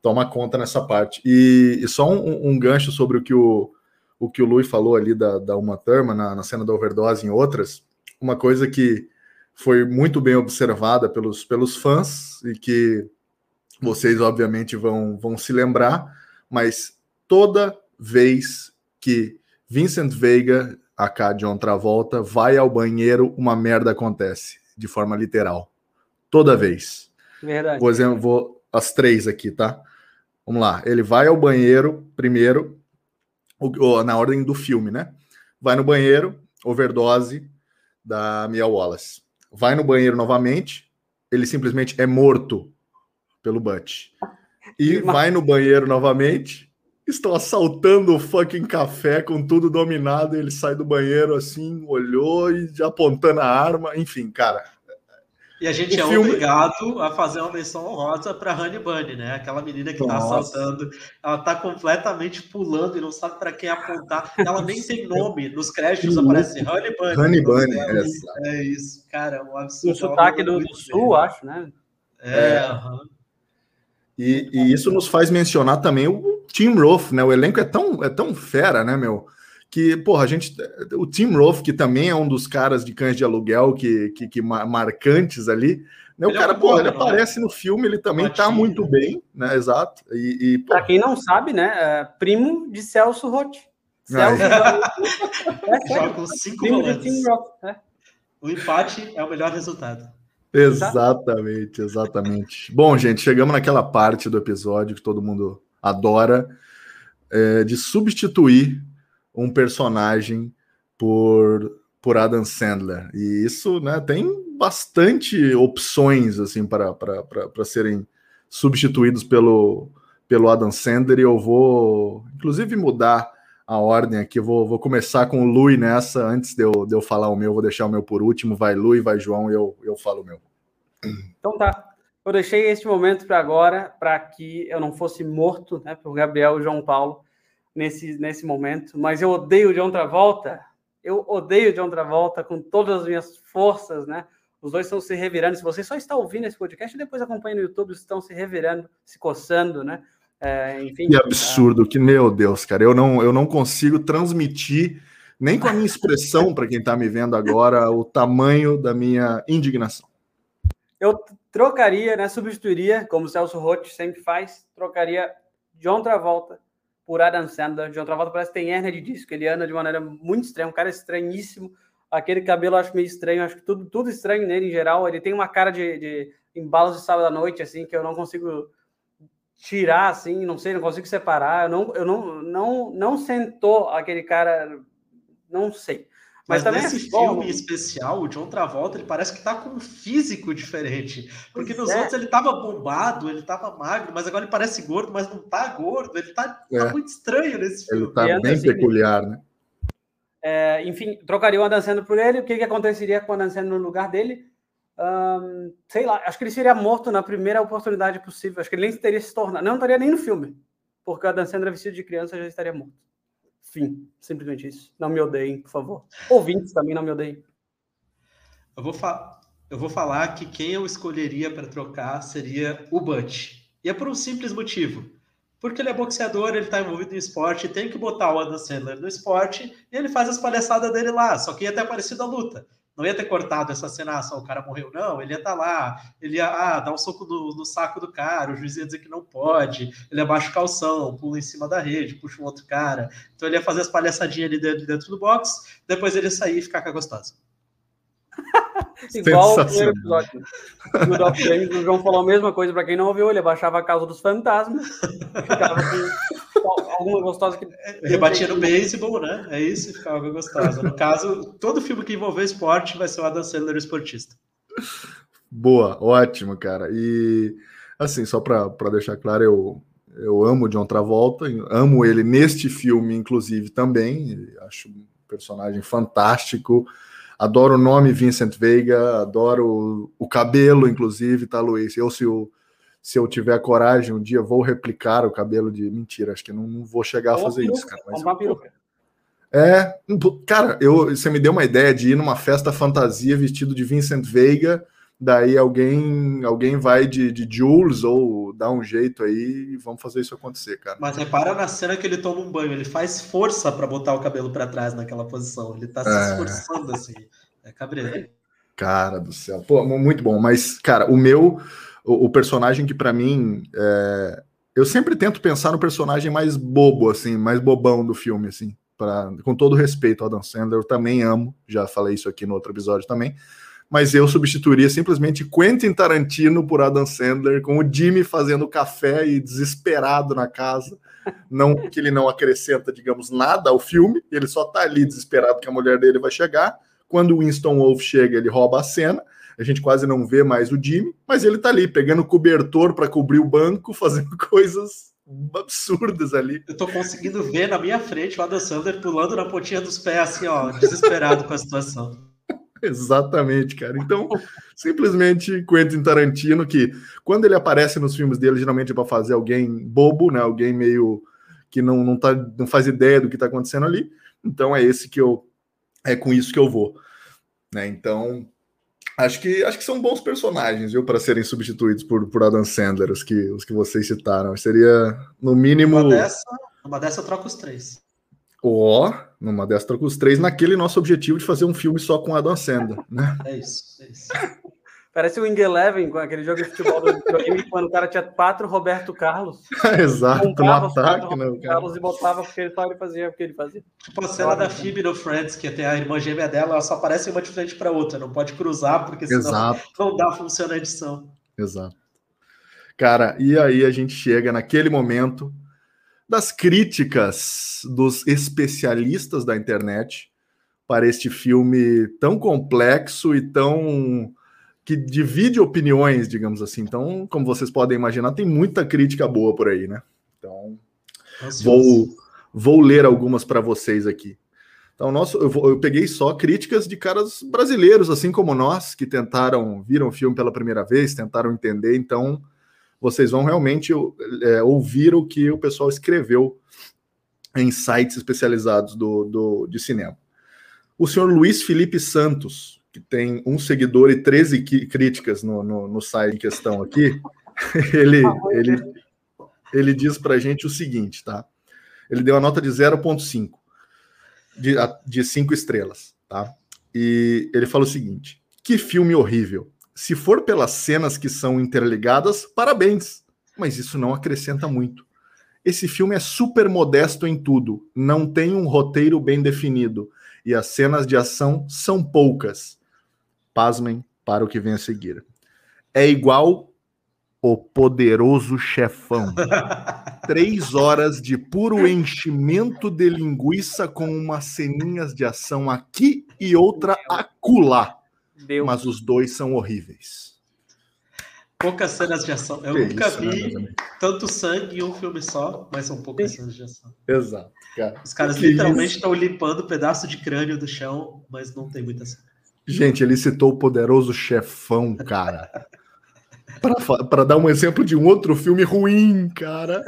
toma conta nessa parte. E, e só um, um, gancho sobre o que o, o que o Lui falou ali da, da Uma Thurman na, na cena da overdose em outras, uma coisa que foi muito bem observada pelos, pelos fãs e que vocês obviamente vão, vão se lembrar, mas toda vez que Vincent Veiga a K John Travolta vai ao banheiro, uma merda acontece, de forma literal. Toda vez. Verdade. Por exemplo, vou as três aqui, tá? Vamos lá. Ele vai ao banheiro primeiro, na ordem do filme, né? Vai no banheiro, overdose da Mia Wallace. Vai no banheiro novamente, ele simplesmente é morto pelo Butch. E vai no banheiro novamente, estão assaltando o fucking café com tudo dominado. Ele sai do banheiro assim, olhou e já apontando a arma. Enfim, cara, e a gente o é filme... obrigado a fazer uma menção honrosa para Honey Bunny, né? Aquela menina que está assaltando, ela está completamente pulando e não sabe para quem apontar. Ela nem tem nome, nos créditos aparece Honey Bunny. Honey Bunny, é, é isso, cara, é um absurdo. O sotaque do, do sul, acho, né? É, é. Uhum. E, e, isso nos faz mencionar também o Tim Roth, né? O elenco é tão, é tão fera, né, meu? que, porra, a gente. O Tim Roth, que também é um dos caras de cães de aluguel que, que, que marcantes ali. Né? O ele é cara, é porra, ele né? aparece no filme, ele também tá muito bem, né? Exato. E, e para quem não sabe, né? É primo de Celso Roth. Celso é, Joga com cinco primo de Tim Roth, né? O empate é o melhor resultado. Exatamente, exatamente. Bom, gente, chegamos naquela parte do episódio que todo mundo adora, é, de substituir um personagem por, por Adam Sandler. E isso né, tem bastante opções assim para serem substituídos pelo, pelo Adam Sandler. E eu vou, inclusive, mudar a ordem aqui. Vou, vou começar com o Lui nessa. Antes de eu, de eu falar o meu, vou deixar o meu por último. Vai Lui, vai João eu, eu falo o meu. Então tá. Eu deixei este momento para agora, para que eu não fosse morto né, por Gabriel e João Paulo nesse, nesse momento, mas eu odeio de outra volta. Eu odeio de outra volta com todas as minhas forças, né? Os dois estão se revirando. Se você só está ouvindo esse podcast depois acompanha no YouTube, estão se revirando, se coçando, né? É, enfim. Que absurdo, que meu Deus, cara. Eu não, eu não consigo transmitir nem com a minha expressão para quem está me vendo agora o tamanho da minha indignação. Eu trocaria, né? Substituiria, como o Celso Roth sempre faz, trocaria John Travolta por Adam Sandler. John Travolta parece que tem hernia de disco, ele anda de maneira muito estranha, um cara estranhíssimo. Aquele cabelo eu acho meio estranho, acho que tudo, tudo estranho nele em geral. Ele tem uma cara de, de embalos de sábado à noite, assim, que eu não consigo tirar, assim, não sei, não consigo separar. Eu não, eu não, não, não sentou aquele cara, não sei. Mas, Mas nesse é filme especial, o John Travolta, ele parece que tá com um físico diferente. Porque pois nos é. outros ele tava bombado, ele tava magro, mas agora ele parece gordo, mas não tá gordo. Ele tá, tá é. tá muito estranho nesse filme. Ele tá bem assim, peculiar, né? É, enfim, trocaria o Adam Sandler por ele. O que, que aconteceria com o Adam Sandler no lugar dele? Um, sei lá, acho que ele seria morto na primeira oportunidade possível. Acho que ele nem teria se tornado. Não estaria nem no filme. Porque o Adam Sandler vestido de criança já estaria morto. Fim. Simplesmente isso. Não me odeiem, por favor. Ouvintes também não me odeiem. Eu vou, fa eu vou falar que quem eu escolheria para trocar seria o Butch. E é por um simples motivo. Porque ele é boxeador, ele está envolvido em esporte, tem que botar o Adam Sandler no esporte e ele faz as palhaçadas dele lá. Só que ia ter aparecido a luta não ia ter cortado essa cena, ah, só o cara morreu, não, ele ia estar tá lá, ele ia ah, dar um soco no, no, saco do cara, o juiz ia dizer que não pode, ele abaixa o calção, pula em cima da rede, puxa um outro cara, então ele ia fazer as palhaçadinhas ali dentro, dentro do box, depois ele ia sair e ficar com a gostosa. Igual o primeiro episódio. Do Doc James, o João falou a mesma coisa para quem não ouviu, ele abaixava a casa dos fantasmas, ficava alguma gostosa que. Rebatia no beisebol, né? É isso, ficava gostosa. No caso, todo filme que envolver esporte vai ser o Adam Sandler esportista. Boa, ótimo, cara. E assim, só para deixar claro, eu, eu amo o John Travolta, amo ele neste filme, inclusive, também. Acho um personagem fantástico. Adoro o nome Vincent Veiga, adoro o, o cabelo, inclusive, tá, Luiz? Eu, se o se eu tiver coragem um dia, vou replicar o cabelo de. Mentira, acho que não, não vou chegar a fazer isso, cara. Mas, é, cara, eu, você me deu uma ideia de ir numa festa fantasia vestido de Vincent Veiga, daí alguém alguém vai de, de Jules ou dá um jeito aí e vamos fazer isso acontecer, cara. Mas repara na cena que ele toma um banho, ele faz força para botar o cabelo para trás naquela posição, ele tá se é... esforçando assim. É cabreiro. Cara do céu, pô, muito bom, mas cara, o meu o, o personagem que para mim é, eu sempre tento pensar no personagem mais bobo assim, mais bobão do filme assim. Pra, com todo respeito ao Adam Sandler, eu também amo, já falei isso aqui no outro episódio também, mas eu substituiria simplesmente Quentin Tarantino por Adam Sandler, com o Jimmy fazendo café e desesperado na casa. Não que ele não acrescenta, digamos, nada ao filme, ele só tá ali desesperado que a mulher dele vai chegar. Quando Winston Wolf chega, ele rouba a cena. A gente quase não vê mais o Jimmy, mas ele tá ali pegando cobertor para cobrir o banco, fazendo coisas absurdas ali. Eu tô conseguindo ver na minha frente o Adam Sandler pulando na pontinha dos pés, assim, ó, desesperado com a situação. Exatamente, cara. Então, simplesmente Quentin Tarantino, que quando ele aparece nos filmes dele, geralmente é para fazer alguém bobo, né? Alguém meio que não, não, tá, não faz ideia do que tá acontecendo ali. Então é esse que eu. É com isso que eu vou. Né? Então, acho que acho que são bons personagens, viu, para serem substituídos por, por Adam Sandler, os que, os que vocês citaram. Seria, no mínimo. Uma dessa, uma dessa eu troco os três. Ó, oh, numa dessas troca os três, naquele nosso objetivo de fazer um filme só com Adam Sandler, né? É isso, é isso. Parece o Wing Eleven, com aquele jogo de futebol do videogame, quando o cara tinha quatro Roberto Carlos. Exato, no ataque, né? Carlos e botava porque ele só ele fazia o que ele fazia. Tipo a cena da Phoebe no Friends, que tem a irmã gêmea dela, ela só aparece uma de frente para outra, não pode cruzar, porque senão Exato. não dá funciona a edição. Exato. Cara, e aí a gente chega naquele momento das críticas dos especialistas da internet para este filme tão complexo e tão que divide opiniões, digamos assim. Então, como vocês podem imaginar, tem muita crítica boa por aí, né? Então, vou, vou ler algumas para vocês aqui. Então, nosso, eu, vou, eu, peguei só críticas de caras brasileiros, assim como nós, que tentaram, viram o filme pela primeira vez, tentaram entender. Então, vocês vão realmente é, ouvir o que o pessoal escreveu em sites especializados do, do, de cinema. O senhor Luiz Felipe Santos, que tem um seguidor e 13 críticas no, no, no site em questão aqui, ele, ele, ele diz para a gente o seguinte, tá? Ele deu a nota de 0,5 de, de 5 estrelas, tá? E ele fala o seguinte: que filme horrível se for pelas cenas que são interligadas, parabéns, mas isso não acrescenta muito. Esse filme é super modesto em tudo, não tem um roteiro bem definido e as cenas de ação são poucas. Pasmem para o que vem a seguir. É igual o poderoso chefão. Três horas de puro enchimento de linguiça com umas ceninhas de ação aqui e outra acolá. Mas os dois são horríveis. Poucas cenas de ação. Eu que nunca isso, vi né, tanto sangue em um filme só, mas são poucas cenas de ação. Exato. Cara. Os caras que literalmente estão limpando um pedaço de crânio do chão, mas não tem muita cena. Gente, ele citou o poderoso chefão, cara. para dar um exemplo de um outro filme ruim, cara.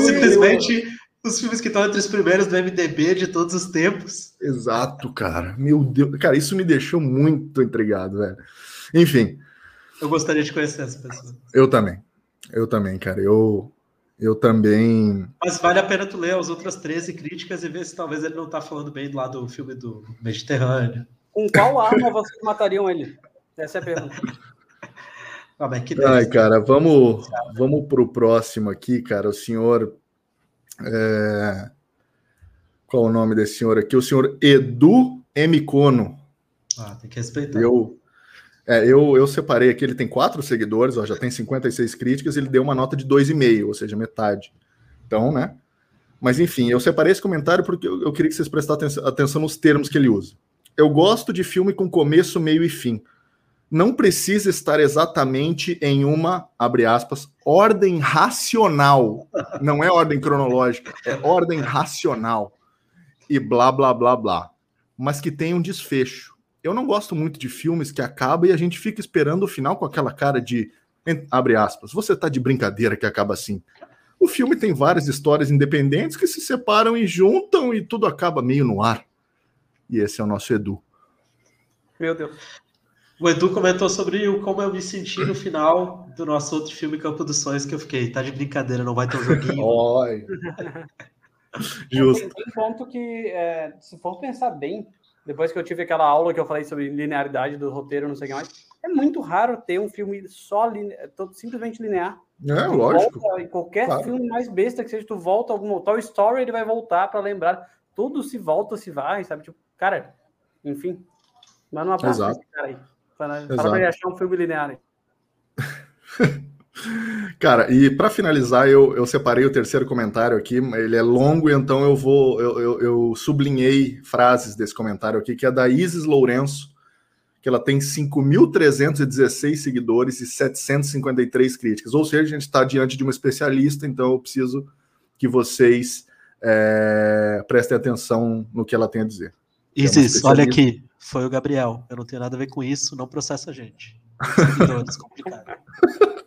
Simplesmente os filmes que estão entre os primeiros do MDB de todos os tempos. Exato, cara. Meu Deus. Cara, isso me deixou muito intrigado, velho. Enfim. Eu gostaria de conhecer essa pessoa. Eu também. Eu também, cara. Eu, eu também. Mas vale a pena tu ler as outras 13 críticas e ver se talvez ele não tá falando bem lá do filme do Mediterrâneo. Com qual arma vocês matariam ele? Essa é a pergunta. Ah, Ai, cara, vamos, vamos pro próximo aqui, cara. O senhor é... Qual o nome desse senhor aqui? O senhor Edu M. Cono. Ah, tem que respeitar. Eu, é, eu, eu separei aqui, ele tem quatro seguidores, ó, já tem 56 críticas, ele deu uma nota de 2,5, ou seja, metade. Então, né? Mas enfim, eu separei esse comentário porque eu, eu queria que vocês prestassem atenção nos termos que ele usa. Eu gosto de filme com começo, meio e fim não precisa estar exatamente em uma, abre aspas, ordem racional. Não é ordem cronológica, é ordem racional. E blá, blá, blá, blá. Mas que tem um desfecho. Eu não gosto muito de filmes que acabam e a gente fica esperando o final com aquela cara de, abre aspas, você tá de brincadeira que acaba assim. O filme tem várias histórias independentes que se separam e juntam e tudo acaba meio no ar. E esse é o nosso Edu. Meu Deus. O Edu comentou sobre o, como eu me senti no final do nosso outro filme Campo dos Sonhos, que eu fiquei, tá de brincadeira, não vai ter um joguinho. Oi. Justo. Tem, um ponto que, é, se for pensar bem, depois que eu tive aquela aula que eu falei sobre linearidade do roteiro, não sei o que mais, é muito raro ter um filme só line... simplesmente linear. É, lógico. Volta, em qualquer claro. filme mais besta que seja, tu volta alguma tal story, ele vai voltar para lembrar. Tudo se volta, se vai, sabe? Tipo, cara, enfim. Manda uma abraço esse cara aí. Para, para ele achar um filme linear aí. Cara, e para finalizar, eu, eu separei o terceiro comentário aqui. Ele é longo, então eu vou. Eu, eu, eu, sublinhei frases desse comentário aqui, que é da Isis Lourenço, que ela tem 5.316 seguidores e 753 críticas. Ou seja, a gente está diante de uma especialista, então eu preciso que vocês é, prestem atenção no que ela tem a dizer. É Isis, olha aqui, foi o Gabriel. Eu não tenho nada a ver com isso, não processa a gente.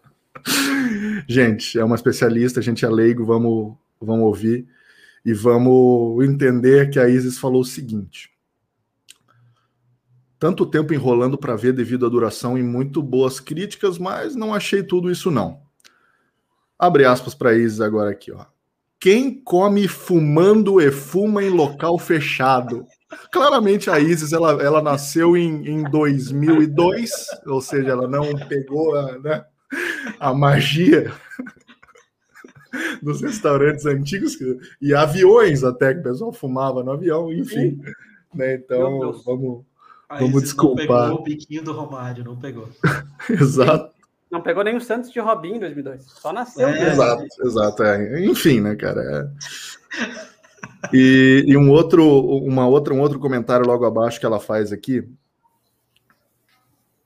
Gente, é uma especialista, a gente é leigo, vamos, vamos ouvir e vamos entender que a Isis falou o seguinte. Tanto tempo enrolando para ver devido à duração e muito boas críticas, mas não achei tudo isso não. Abre aspas para Isis agora aqui, ó. Quem come fumando e fuma em local fechado? Claramente a Isis ela, ela nasceu em, em 2002, ou seja, ela não pegou a, né, a magia dos restaurantes antigos e aviões até que o pessoal fumava no avião, enfim. Né? Então vamos, vamos desculpar. Não pegou o biquinho do Romário, não pegou. Exato. Não pegou nem o Santos de Robin em 2002. Só nasceu. É, exato, exato. É. Enfim, né, cara? É... E, e, um outro, uma outra, um outro comentário logo abaixo que ela faz aqui.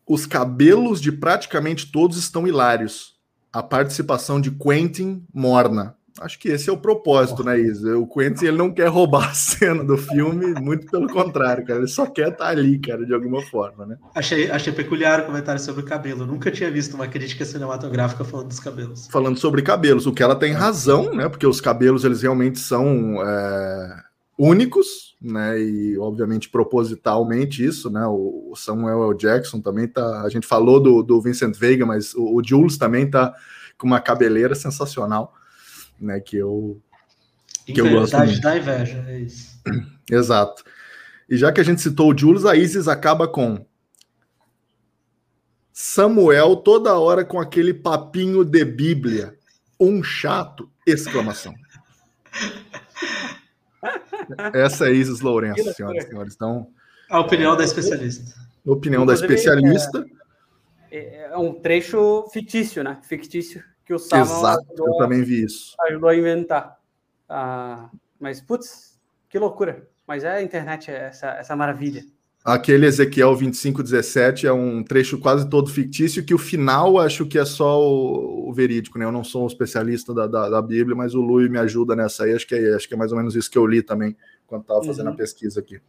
Os cabelos de praticamente todos estão hilários. A participação de Quentin morna. Acho que esse é o propósito, né, Isa? O Quentin ele não quer roubar a cena do filme, muito pelo contrário, cara. Ele só quer estar tá ali, cara, de alguma forma, né? Achei, achei peculiar o comentário sobre o cabelo. Nunca tinha visto uma crítica cinematográfica falando dos cabelos. Falando sobre cabelos, o que ela tem razão, né? Porque os cabelos eles realmente são é, únicos, né? E obviamente propositalmente isso, né? O Samuel L. Jackson também tá. A gente falou do, do Vincent Veiga, mas o, o Jules também tá com uma cabeleira sensacional né? Que eu que eu gosto muito. da inveja, é isso. Exato. E já que a gente citou o Jules, a Isis acaba com Samuel toda hora com aquele papinho de Bíblia. Um chato! Exclamação. Essa é Isis Lourenço, senhoras e senhores. Então, a opinião da especialista. Opinião da especialista. É, é um trecho fictício, né? Fictício que o Salmon Exato, eu também vi isso. Ajudou a inventar. Ah, mas, putz, que loucura. Mas é a internet, é essa, essa maravilha. Aquele Ezequiel 25:17 é um trecho quase todo fictício, que o final acho que é só o, o verídico, né? Eu não sou um especialista da, da, da, Bíblia, mas o Lui me ajuda nessa aí. Acho que é, acho que é mais ou menos isso que eu li também quando estava fazendo uhum. a pesquisa aqui.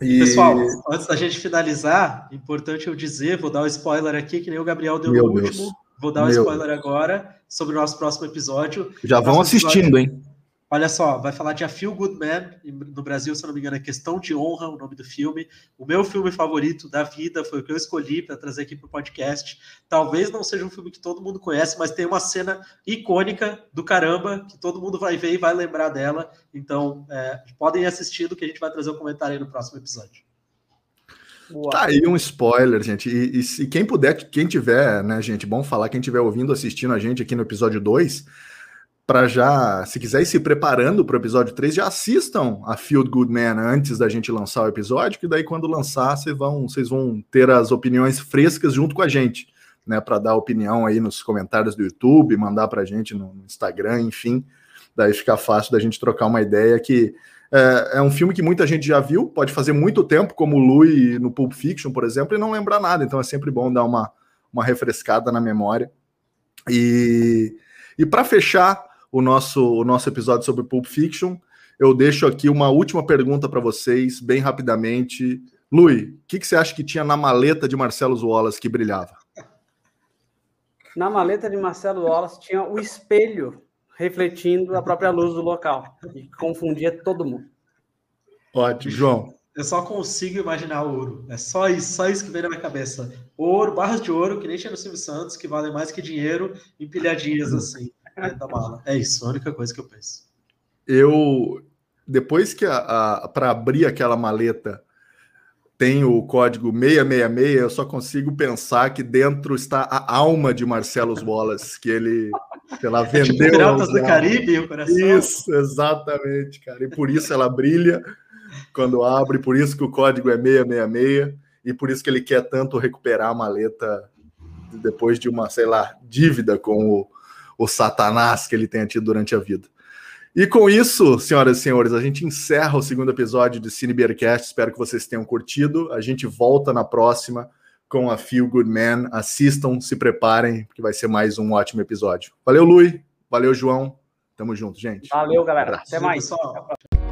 E... Pessoal, antes da gente finalizar, importante eu dizer, vou dar um spoiler aqui, que nem o Gabriel deu Meu no Deus. último. Vou dar um spoiler agora sobre o nosso próximo episódio. Já vão assistindo, episódio... hein? Olha só, vai falar de A Feel Good Man, no Brasil, se não me engano, é Questão de Honra, o nome do filme. O meu filme favorito da vida foi o que eu escolhi para trazer aqui para o podcast. Talvez não seja um filme que todo mundo conhece, mas tem uma cena icônica do caramba, que todo mundo vai ver e vai lembrar dela. Então, é, podem ir assistindo, que a gente vai trazer um comentário aí no próximo episódio. Uau. Tá aí um spoiler, gente. E, e, e quem puder, quem tiver, né, gente, bom falar, quem tiver ouvindo, assistindo a gente aqui no episódio 2 para já, se quiser ir se preparando para o episódio 3, já assistam a Field Good Man antes da gente lançar o episódio, que daí quando lançar, vocês vão, vocês vão ter as opiniões frescas junto com a gente, né, para dar opinião aí nos comentários do YouTube, mandar para a gente no Instagram, enfim, daí fica fácil da gente trocar uma ideia que é, é, um filme que muita gente já viu, pode fazer muito tempo, como o Louis no Pulp Fiction, por exemplo, e não lembrar nada, então é sempre bom dar uma, uma refrescada na memória. E, e para fechar, o nosso, o nosso episódio sobre Pulp Fiction. Eu deixo aqui uma última pergunta para vocês, bem rapidamente. Lui, o que, que, você acha que tinha na maleta de Marcelo Wallace que brilhava? Na maleta de Marcelo Wallace tinha o espelho refletindo a própria luz do local e confundia todo mundo. Ótimo, João. Eu só consigo imaginar ouro. É só isso, só isso que vem na minha cabeça. Ouro, barras de ouro, que nem tinha no Silvio Santos, que valem mais que dinheiro, empilhadinhas assim da mala. É isso, a única coisa que eu penso. Eu, depois que para abrir aquela maleta tem o código 666, eu só consigo pensar que dentro está a alma de Marcelo Wallace, que ele, sei lá, vendeu. É tipo Piratas do Caribe, o coração. Isso, exatamente, cara. E por isso ela brilha quando abre, por isso que o código é 666, e por isso que ele quer tanto recuperar a maleta depois de uma, sei lá, dívida com o, o satanás que ele tenha tido durante a vida. E com isso, senhoras e senhores, a gente encerra o segundo episódio de Cinebeercast. Espero que vocês tenham curtido. A gente volta na próxima com a Feel Good Man. Assistam, se preparem, porque vai ser mais um ótimo episódio. Valeu, Lui. Valeu, João. Tamo junto, gente. Valeu, galera. Até mais. Até a próxima.